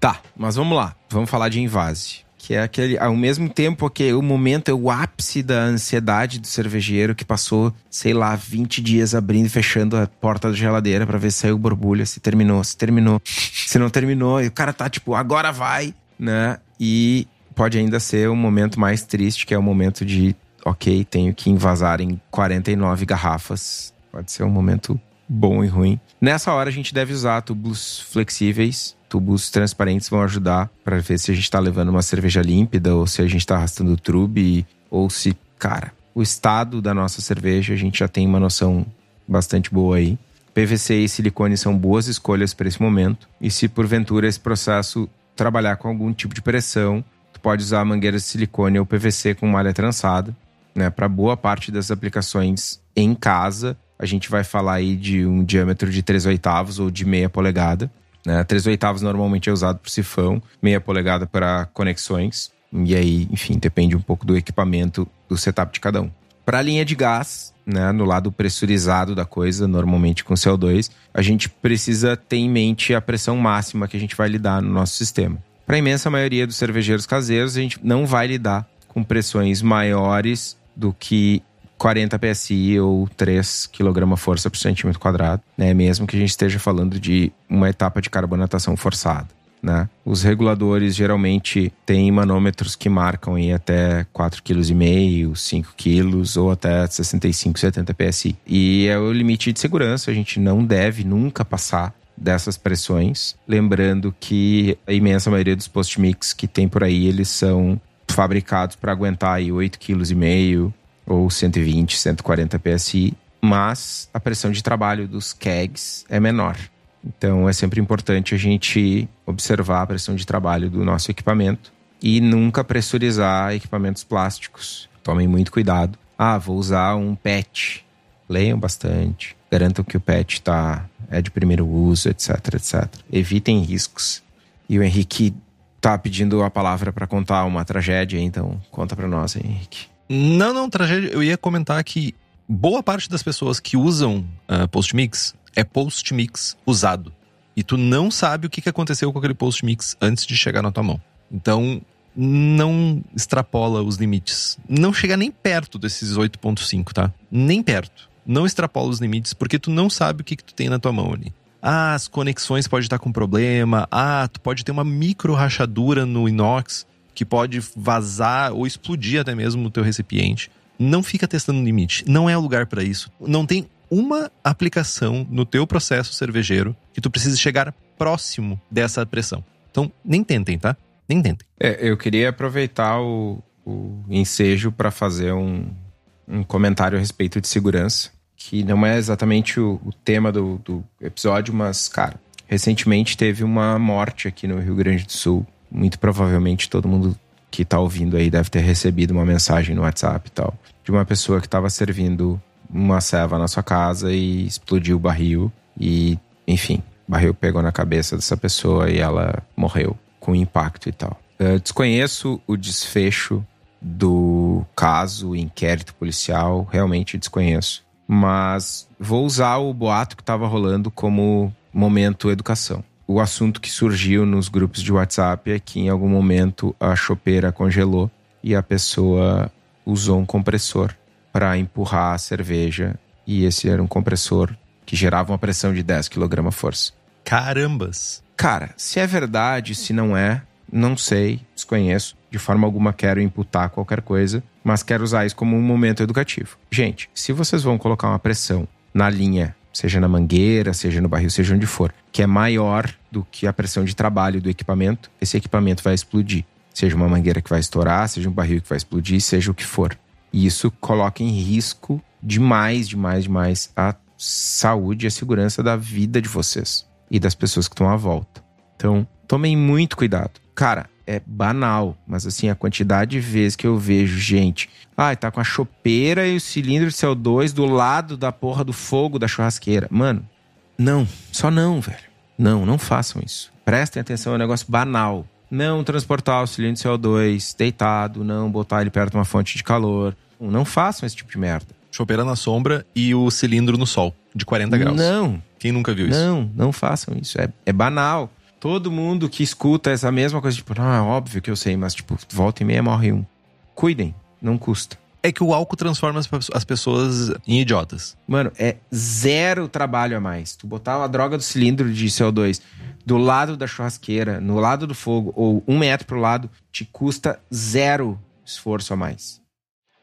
Tá, mas vamos lá. Vamos falar de invase que é aquele ao mesmo tempo que o momento é o ápice da ansiedade do cervejeiro que passou, sei lá, 20 dias abrindo e fechando a porta da geladeira para ver se saiu borbulha, se terminou, se terminou. se não terminou, e o cara tá tipo, agora vai, né? E pode ainda ser o momento mais triste, que é o momento de, OK, tenho que invasar em 49 garrafas. Pode ser um momento bom e ruim. Nessa hora a gente deve usar tubos flexíveis tubos transparentes vão ajudar para ver se a gente está levando uma cerveja límpida ou se a gente está arrastando trube ou se, cara, o estado da nossa cerveja a gente já tem uma noção bastante boa aí. PVC e silicone são boas escolhas para esse momento. E se porventura esse processo trabalhar com algum tipo de pressão, tu pode usar mangueiras de silicone ou PVC com malha trançada, né? Para boa parte das aplicações em casa, a gente vai falar aí de um diâmetro de 3 oitavos ou de meia polegada. Né? 3 oitavos normalmente é usado para sifão, meia polegada para conexões. E aí, enfim, depende um pouco do equipamento, do setup de cada um. Para a linha de gás, né, no lado pressurizado da coisa, normalmente com CO2, a gente precisa ter em mente a pressão máxima que a gente vai lidar no nosso sistema. Para a imensa maioria dos cervejeiros caseiros, a gente não vai lidar com pressões maiores do que 40 PSI ou 3 kg força por centímetro quadrado, né? Mesmo que a gente esteja falando de uma etapa de carbonatação forçada. Né? Os reguladores geralmente têm manômetros que marcam em até 4,5 kg, 5 kg ou até 65, 70 PSI. E é o limite de segurança, a gente não deve nunca passar dessas pressões. Lembrando que a imensa maioria dos post-mix que tem por aí, eles são fabricados para aguentar aí 8,5 kg, ou 120, 140 PSI, mas a pressão de trabalho dos kegs é menor. Então é sempre importante a gente observar a pressão de trabalho do nosso equipamento e nunca pressurizar equipamentos plásticos. Tomem muito cuidado. Ah, vou usar um PET. Leiam bastante. Garantam que o PET tá, é de primeiro uso, etc, etc. Evitem riscos. E o Henrique tá pedindo a palavra para contar uma tragédia, então conta para nós, Henrique. Não, não, tragédia. Eu ia comentar que boa parte das pessoas que usam uh, post-mix é post-mix usado. E tu não sabe o que aconteceu com aquele post-mix antes de chegar na tua mão. Então, não extrapola os limites. Não chega nem perto desses 8.5, tá? Nem perto. Não extrapola os limites, porque tu não sabe o que, que tu tem na tua mão ali. Ah, as conexões podem estar com problema. Ah, tu pode ter uma micro rachadura no inox que pode vazar ou explodir até mesmo no teu recipiente. Não fica testando limite. Não é o lugar para isso. Não tem uma aplicação no teu processo cervejeiro que tu precise chegar próximo dessa pressão. Então, nem tentem, tá? Nem tentem. É, eu queria aproveitar o, o ensejo para fazer um, um comentário a respeito de segurança, que não é exatamente o, o tema do, do episódio, mas, cara, recentemente teve uma morte aqui no Rio Grande do Sul. Muito provavelmente todo mundo que tá ouvindo aí deve ter recebido uma mensagem no WhatsApp e tal, de uma pessoa que estava servindo uma ceva na sua casa e explodiu o barril e, enfim, o barril pegou na cabeça dessa pessoa e ela morreu com impacto e tal. Eu desconheço o desfecho do caso, inquérito policial, realmente desconheço. Mas vou usar o boato que estava rolando como momento educação. O assunto que surgiu nos grupos de WhatsApp é que em algum momento a chopeira congelou e a pessoa usou um compressor para empurrar a cerveja e esse era um compressor que gerava uma pressão de 10 kg força. Carambas! Cara, se é verdade, se não é, não sei, desconheço. De forma alguma quero imputar qualquer coisa, mas quero usar isso como um momento educativo. Gente, se vocês vão colocar uma pressão na linha, seja na mangueira, seja no barril, seja onde for, que é maior do que a pressão de trabalho do equipamento, esse equipamento vai explodir. Seja uma mangueira que vai estourar, seja um barril que vai explodir, seja o que for. E isso coloca em risco demais, demais, demais a saúde e a segurança da vida de vocês e das pessoas que estão à volta. Então, tomem muito cuidado. Cara, é banal, mas assim, a quantidade de vezes que eu vejo gente, ah, tá com a chopeira e o cilindro de CO2 do lado da porra do fogo da churrasqueira. Mano, não, só não, velho. Não, não façam isso. Prestem atenção, é um negócio banal. Não transportar o cilindro de CO2 deitado, não botar ele perto de uma fonte de calor. Não façam esse tipo de merda. Chopeira na sombra e o cilindro no sol, de 40 graus. Não, Quem nunca viu isso? não, não façam isso. É, é banal. Todo mundo que escuta essa mesma coisa, tipo, não, é óbvio que eu sei, mas, tipo, volta e meia morre um. Cuidem, não custa. É que o álcool transforma as, pe- as pessoas em idiotas. Mano, é zero trabalho a mais. Tu botar a droga do cilindro de CO2 do lado da churrasqueira, no lado do fogo, ou um metro pro lado, te custa zero esforço a mais.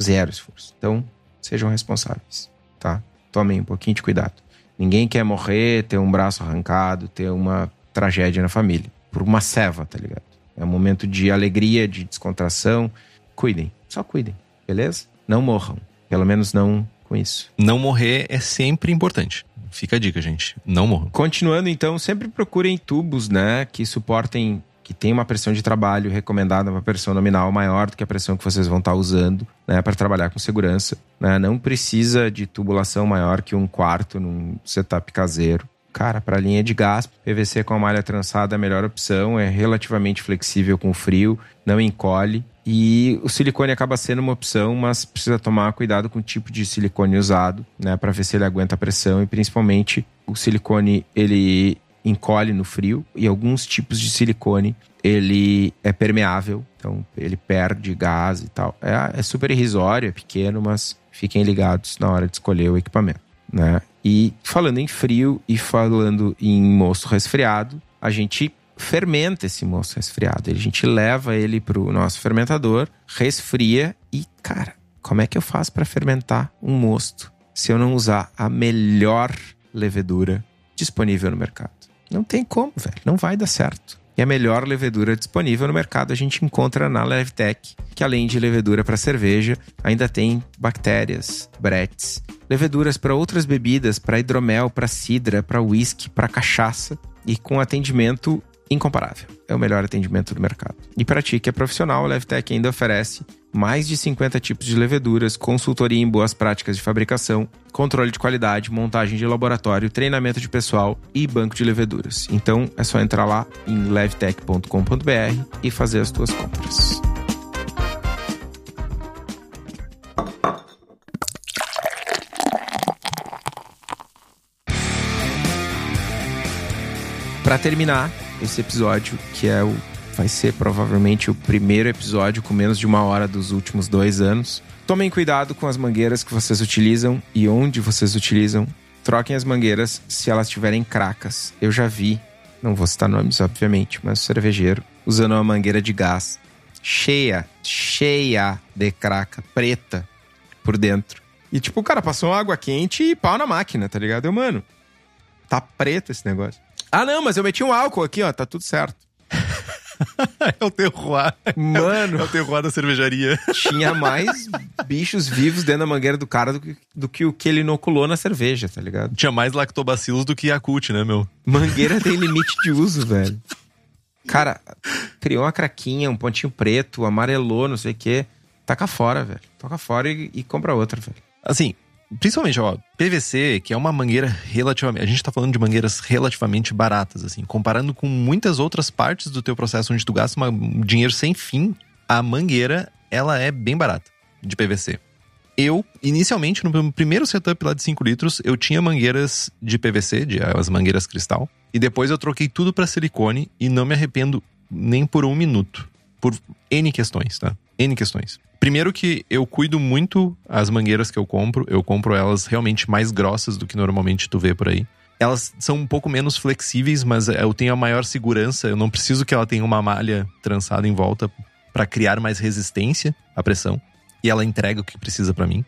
Zero esforço. Então, sejam responsáveis, tá? Tomem um pouquinho de cuidado. Ninguém quer morrer, ter um braço arrancado, ter uma tragédia na família. Por uma ceva, tá ligado? É um momento de alegria, de descontração. Cuidem, só cuidem, beleza? Não morram. Pelo menos não com isso. Não morrer é sempre importante. Fica a dica, gente. Não morram. Continuando, então, sempre procurem tubos, né, que suportem, que tem uma pressão de trabalho recomendada, uma pressão nominal maior do que a pressão que vocês vão estar usando, né, para trabalhar com segurança. Né? Não precisa de tubulação maior que um quarto num setup caseiro. Cara, para linha de gás, PVC com a malha trançada é a melhor opção, é relativamente flexível com frio, não encolhe. E o silicone acaba sendo uma opção, mas precisa tomar cuidado com o tipo de silicone usado, né, para ver se ele aguenta a pressão e principalmente o silicone ele encolhe no frio e alguns tipos de silicone ele é permeável, então ele perde gás e tal. É, é super irrisório, é pequeno, mas fiquem ligados na hora de escolher o equipamento, né? E falando em frio e falando em moço resfriado, a gente fermenta esse moço resfriado. A gente leva ele pro nosso fermentador, resfria e, cara, como é que eu faço para fermentar um mosto se eu não usar a melhor levedura disponível no mercado? Não tem como, velho. Não vai dar certo. E a melhor levedura disponível no mercado a gente encontra na Levtech, que além de levedura para cerveja, ainda tem bactérias, bretes, leveduras para outras bebidas, para hidromel, para cidra, para whisky, para cachaça. E com atendimento incomparável. É o melhor atendimento do mercado. E para ti que é profissional, a Levtech ainda oferece mais de 50 tipos de leveduras, consultoria em boas práticas de fabricação, controle de qualidade, montagem de laboratório, treinamento de pessoal e banco de leveduras. Então é só entrar lá em levtech.com.br e fazer as tuas compras. Para terminar esse episódio, que é o vai ser provavelmente o primeiro episódio com menos de uma hora dos últimos dois anos. Tomem cuidado com as mangueiras que vocês utilizam e onde vocês utilizam. Troquem as mangueiras se elas tiverem cracas. Eu já vi, não vou citar nomes, obviamente, mas o cervejeiro usando uma mangueira de gás cheia, cheia de craca, preta por dentro. E tipo, o cara passou água quente e pau na máquina, tá ligado? Eu, mano, tá preto esse negócio. Ah, não, mas eu meti um álcool aqui, ó, tá tudo certo. [LAUGHS] é o terroir. Mano, É o terroir da cervejaria. tinha [LAUGHS] mais bichos vivos dentro da mangueira do cara do que, do que o que ele inoculou na cerveja, tá ligado? Tinha mais lactobacilos do que Yakult, né, meu? Mangueira tem [LAUGHS] limite de uso, velho. Cara, criou uma craquinha, um pontinho preto, amarelou, não sei o quê. Taca fora, velho. Toca fora e, e compra outra, velho. Assim, principalmente, ó, PVC, que é uma mangueira relativamente. A gente tá falando de mangueiras relativamente baratas, assim. Comparando com muitas outras partes do teu processo onde tu gasta uma- um dinheiro sem fim, a mangueira, ela é bem barata de PVC. Eu, inicialmente, no meu primeiro setup lá de 5 litros, eu tinha mangueiras de PVC, de, as mangueiras cristal. E depois eu troquei tudo pra silicone e não me arrependo nem por um minuto. Por N questões, tá? N questões. Primeiro que eu cuido muito as mangueiras que eu compro. Eu compro elas realmente mais grossas do que normalmente tu vê por aí. Elas são um pouco menos flexíveis, mas eu tenho a maior segurança. Eu não preciso que ela tenha uma malha trançada em volta para criar mais resistência à pressão. E ela entrega o que precisa para mim.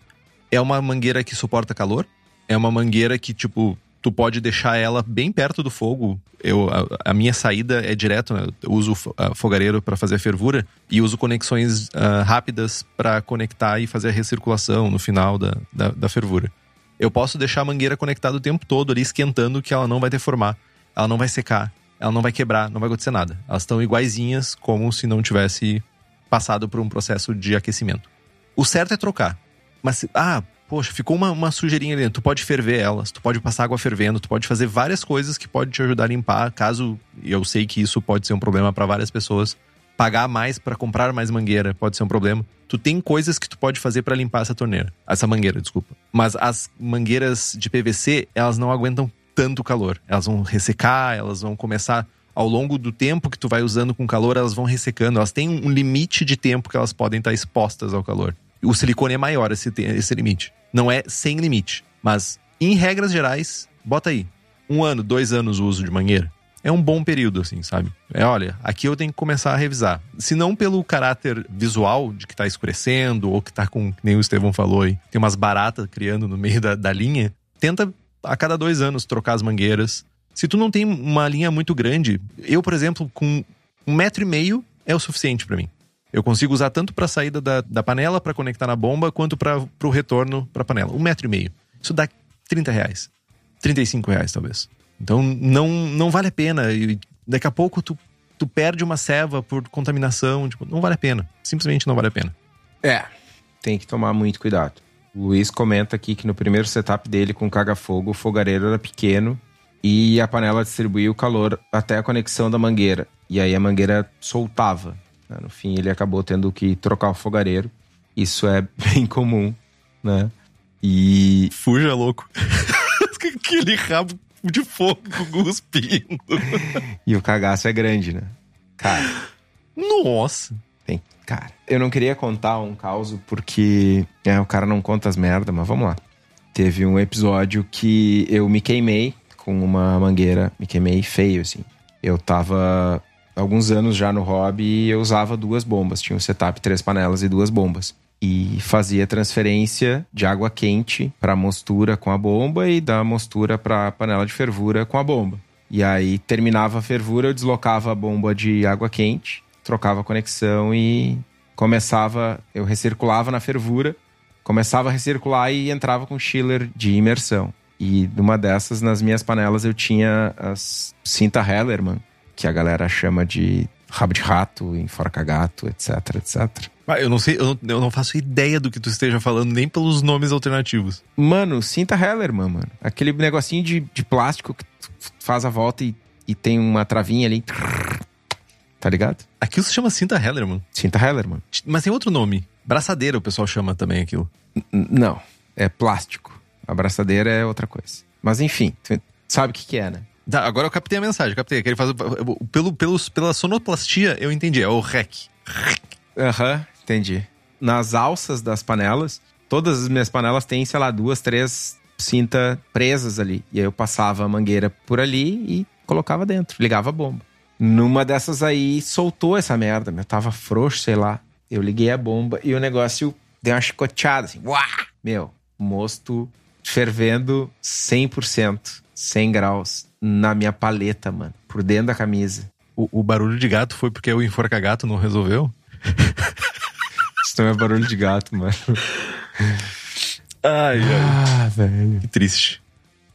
É uma mangueira que suporta calor. É uma mangueira que, tipo, tu pode deixar ela bem perto do fogo. Eu, a, a minha saída é direto, né? Eu uso a fogareiro para fazer a fervura e uso conexões ah, rápidas para conectar e fazer a recirculação no final da, da, da fervura. Eu posso deixar a mangueira conectada o tempo todo ali, esquentando, que ela não vai deformar, ela não vai secar, ela não vai quebrar, não vai acontecer nada. Elas estão iguaizinhas, como se não tivesse passado por um processo de aquecimento. O certo é trocar. Mas, ah, poxa, ficou uma, uma sujeirinha ali dentro. Tu pode ferver elas, tu pode passar água fervendo, tu pode fazer várias coisas que pode te ajudar a limpar, caso eu sei que isso pode ser um problema para várias pessoas. Pagar mais para comprar mais mangueira pode ser um problema. Tu tem coisas que tu pode fazer para limpar essa torneira, essa mangueira, desculpa. Mas as mangueiras de PVC, elas não aguentam tanto calor. Elas vão ressecar, elas vão começar ao longo do tempo que tu vai usando com calor, elas vão ressecando. Elas têm um limite de tempo que elas podem estar expostas ao calor. O silicone é maior esse, esse limite. Não é sem limite. Mas, em regras gerais, bota aí. Um ano, dois anos o uso de mangueira. É um bom período, assim, sabe? É, olha, aqui eu tenho que começar a revisar. Se não pelo caráter visual, de que tá escurecendo, ou que tá com, nem o Estevão falou aí, tem umas baratas criando no meio da, da linha, tenta a cada dois anos trocar as mangueiras. Se tu não tem uma linha muito grande, eu, por exemplo, com um metro e meio é o suficiente pra mim. Eu consigo usar tanto pra saída da, da panela pra conectar na bomba, quanto para pro retorno pra panela. Um metro e meio. Isso dá 30 reais. 35 reais, talvez. Então não, não vale a pena. E daqui a pouco tu, tu perde uma ceva por contaminação. Tipo, não vale a pena. Simplesmente não vale a pena. É, tem que tomar muito cuidado. O Luiz comenta aqui que no primeiro setup dele com caga-fogo, o fogareiro era pequeno e a panela distribuía o calor até a conexão da mangueira. E aí a mangueira soltava. Né? No fim, ele acabou tendo que trocar o fogareiro. Isso é [LAUGHS] bem comum, né? E Fuja, louco. [LAUGHS] Aquele rabo de fogo cuspindo. [LAUGHS] E o cagaço é grande, né? Cara, Nossa. tem. Cara, eu não queria contar um caso porque é, o cara não conta as merda, mas vamos lá. Teve um episódio que eu me queimei com uma mangueira, me queimei feio, assim. Eu tava alguns anos já no hobby eu usava duas bombas. Tinha um setup, três panelas e duas bombas. E fazia transferência de água quente para mostura com a bomba e da mostura para panela de fervura com a bomba. E aí terminava a fervura, eu deslocava a bomba de água quente, trocava a conexão e começava, eu recirculava na fervura, começava a recircular e entrava com chiller de imersão. E numa dessas, nas minhas panelas, eu tinha as cinta Hellerman, que a galera chama de rabo de rato, enforca-gato, etc, etc. Ah, Eu não sei, eu não, eu não faço ideia do que tu esteja falando, nem pelos nomes alternativos. Mano, cinta Hellerman, mano. Aquele negocinho de, de plástico que tu faz a volta e, e tem uma travinha ali. Tá ligado? Aquilo se chama cinta Hellerman. Cinta Hellerman. Mas tem outro nome. Braçadeira o pessoal chama também aquilo. N- não, é plástico. A abraçadeira é outra coisa. Mas enfim, tu sabe o que, que é, né? Tá, agora eu captei a mensagem, eu captei. Que ele faz, pelo, pelos, pela sonoplastia, eu entendi. É o REC. Aham, entendi. Nas alças das panelas, todas as minhas panelas têm, sei lá, duas, três cinta presas ali. E aí eu passava a mangueira por ali e colocava dentro, ligava a bomba. Numa dessas aí, soltou essa merda, meu. Tava frouxo, sei lá. Eu liguei a bomba e o negócio deu uma chicoteada, assim. Uá! Meu, mosto fervendo 100%, 100 graus, na minha paleta, mano. Por dentro da camisa. O, o barulho de gato foi porque o enforca gato não resolveu? Isso não é barulho de gato, mano. Ai, ai. Ah, velho. Que triste.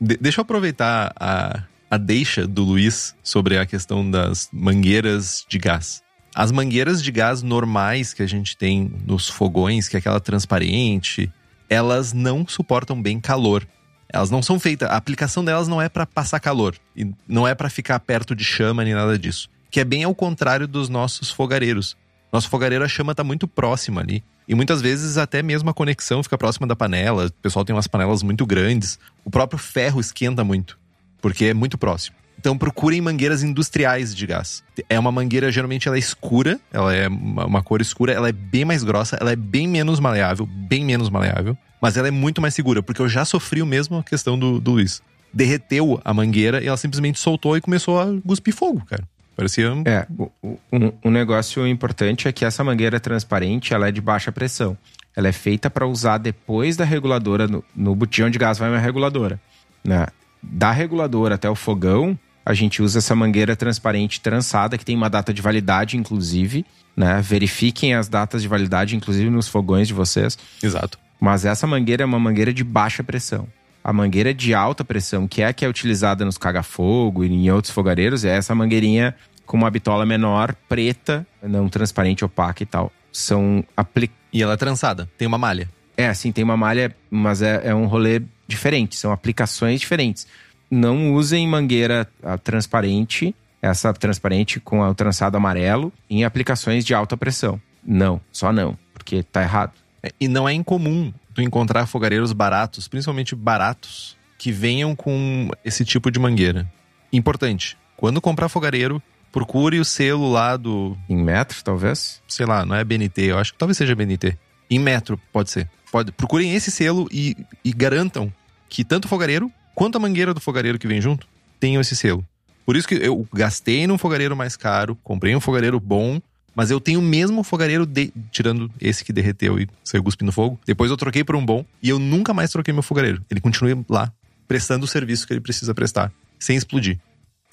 De- deixa eu aproveitar a, a deixa do Luiz sobre a questão das mangueiras de gás. As mangueiras de gás normais que a gente tem nos fogões, que é aquela transparente, elas não suportam bem calor. Elas não são feitas, a aplicação delas não é para passar calor e não é para ficar perto de chama nem nada disso. Que é bem ao contrário dos nossos fogareiros. Nosso fogareiro a chama tá muito próxima ali. E muitas vezes até mesmo a conexão fica próxima da panela. O pessoal tem umas panelas muito grandes. O próprio ferro esquenta muito, porque é muito próximo. Então procurem mangueiras industriais de gás. É uma mangueira, geralmente ela é escura, ela é uma cor escura, ela é bem mais grossa, ela é bem menos maleável, bem menos maleável, mas ela é muito mais segura, porque eu já sofri o mesmo a questão do, do Luiz. Derreteu a mangueira e ela simplesmente soltou e começou a cuspir fogo, cara. Parecia. um- É, o- o- um, um negócio importante é que essa mangueira transparente, ela é de baixa pressão. Ela é feita para usar depois da reguladora, no, no botijão de gás vai uma reguladora. Né? Da reguladora até o fogão, a gente usa essa mangueira transparente trançada, que tem uma data de validade, inclusive. Né? Verifiquem as datas de validade, inclusive nos fogões de vocês. Exato. Mas essa mangueira é uma mangueira de baixa pressão. A mangueira de alta pressão, que é a que é utilizada nos caga-fogo e em outros fogareiros, é essa mangueirinha com uma bitola menor, preta, não transparente, opaca e tal. São apli... E ela é trançada, tem uma malha. É, assim, tem uma malha, mas é, é um rolê diferente, são aplicações diferentes. Não usem mangueira ah, transparente, essa transparente com o trançado amarelo, em aplicações de alta pressão. Não, só não, porque tá errado. E não é incomum tu encontrar fogareiros baratos, principalmente baratos, que venham com esse tipo de mangueira. Importante, quando comprar fogareiro, procure o selo lá do, Em metro, talvez? sei lá, não é BNT, eu acho que talvez seja BNT. Em metro, pode ser. Pode. Procurem esse selo e, e garantam que tanto o fogareiro quanto a mangueira do fogareiro que vem junto tenham esse selo. Por isso que eu gastei num fogareiro mais caro, comprei um fogareiro bom, mas eu tenho o mesmo fogareiro, de- tirando esse que derreteu e saiu cuspindo no fogo. Depois eu troquei por um bom e eu nunca mais troquei meu fogareiro. Ele continua lá, prestando o serviço que ele precisa prestar, sem explodir.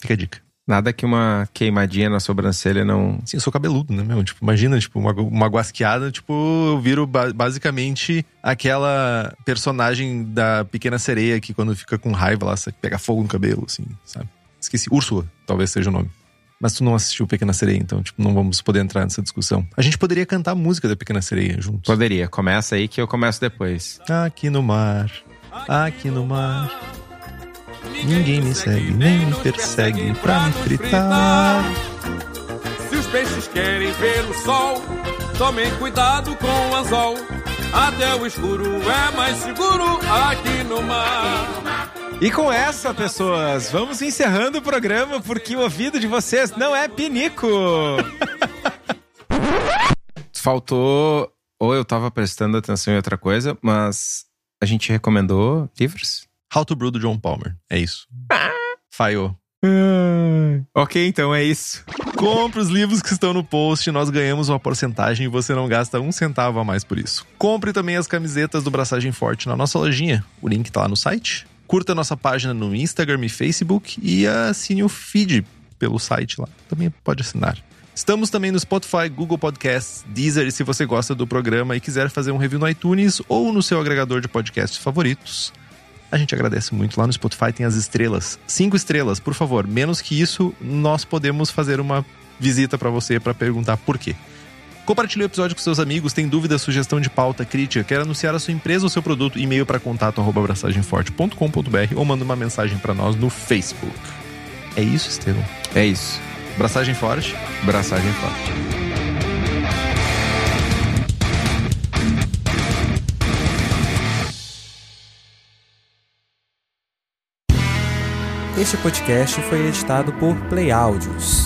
Fica a dica. Nada que uma queimadinha na sobrancelha não. Sim, eu sou cabeludo, né, meu? Tipo, imagina, tipo, uma, uma guasqueada, tipo, eu viro ba- basicamente aquela personagem da Pequena Sereia que quando fica com raiva lá, pega fogo no cabelo, assim, sabe? Esqueci, Úrsula, talvez seja o nome. Mas tu não assistiu Pequena Sereia, então, tipo, não vamos poder entrar nessa discussão. A gente poderia cantar a música da Pequena Sereia juntos. Poderia. Começa aí que eu começo depois. Aqui no mar, aqui no mar. Ninguém me segue, nem me persegue pra me fritar. Se os peixes querem ver o sol, tomem cuidado com o anzol. Até o escuro é mais seguro aqui no mar. E com essa, pessoas, vamos encerrando o programa porque o ouvido de vocês não é pinico. Faltou. Ou eu tava prestando atenção em outra coisa, mas a gente recomendou livros? How to Brew do John Palmer. É isso. Falhou. Ok, então é isso. Compre os livros que estão no post, nós ganhamos uma porcentagem e você não gasta um centavo a mais por isso. Compre também as camisetas do Braçagem Forte na nossa lojinha. O link tá lá no site. Curta nossa página no Instagram e Facebook e assine o feed pelo site lá. Também pode assinar. Estamos também no Spotify, Google Podcasts, Deezer e se você gosta do programa e quiser fazer um review no iTunes ou no seu agregador de podcasts favoritos, a gente agradece muito. Lá no Spotify tem as estrelas. Cinco estrelas, por favor. Menos que isso, nós podemos fazer uma visita pra você pra perguntar por quê. Compartilhe o episódio com seus amigos, tem dúvida, sugestão de pauta, crítica, quer anunciar a sua empresa ou seu produto, e-mail para contato arroba abraçagemforte.com.br ou manda uma mensagem pra nós no Facebook. É isso, Estevam. É isso. Braçagem forte. Braçagem forte. Este podcast foi editado por Play Áudios.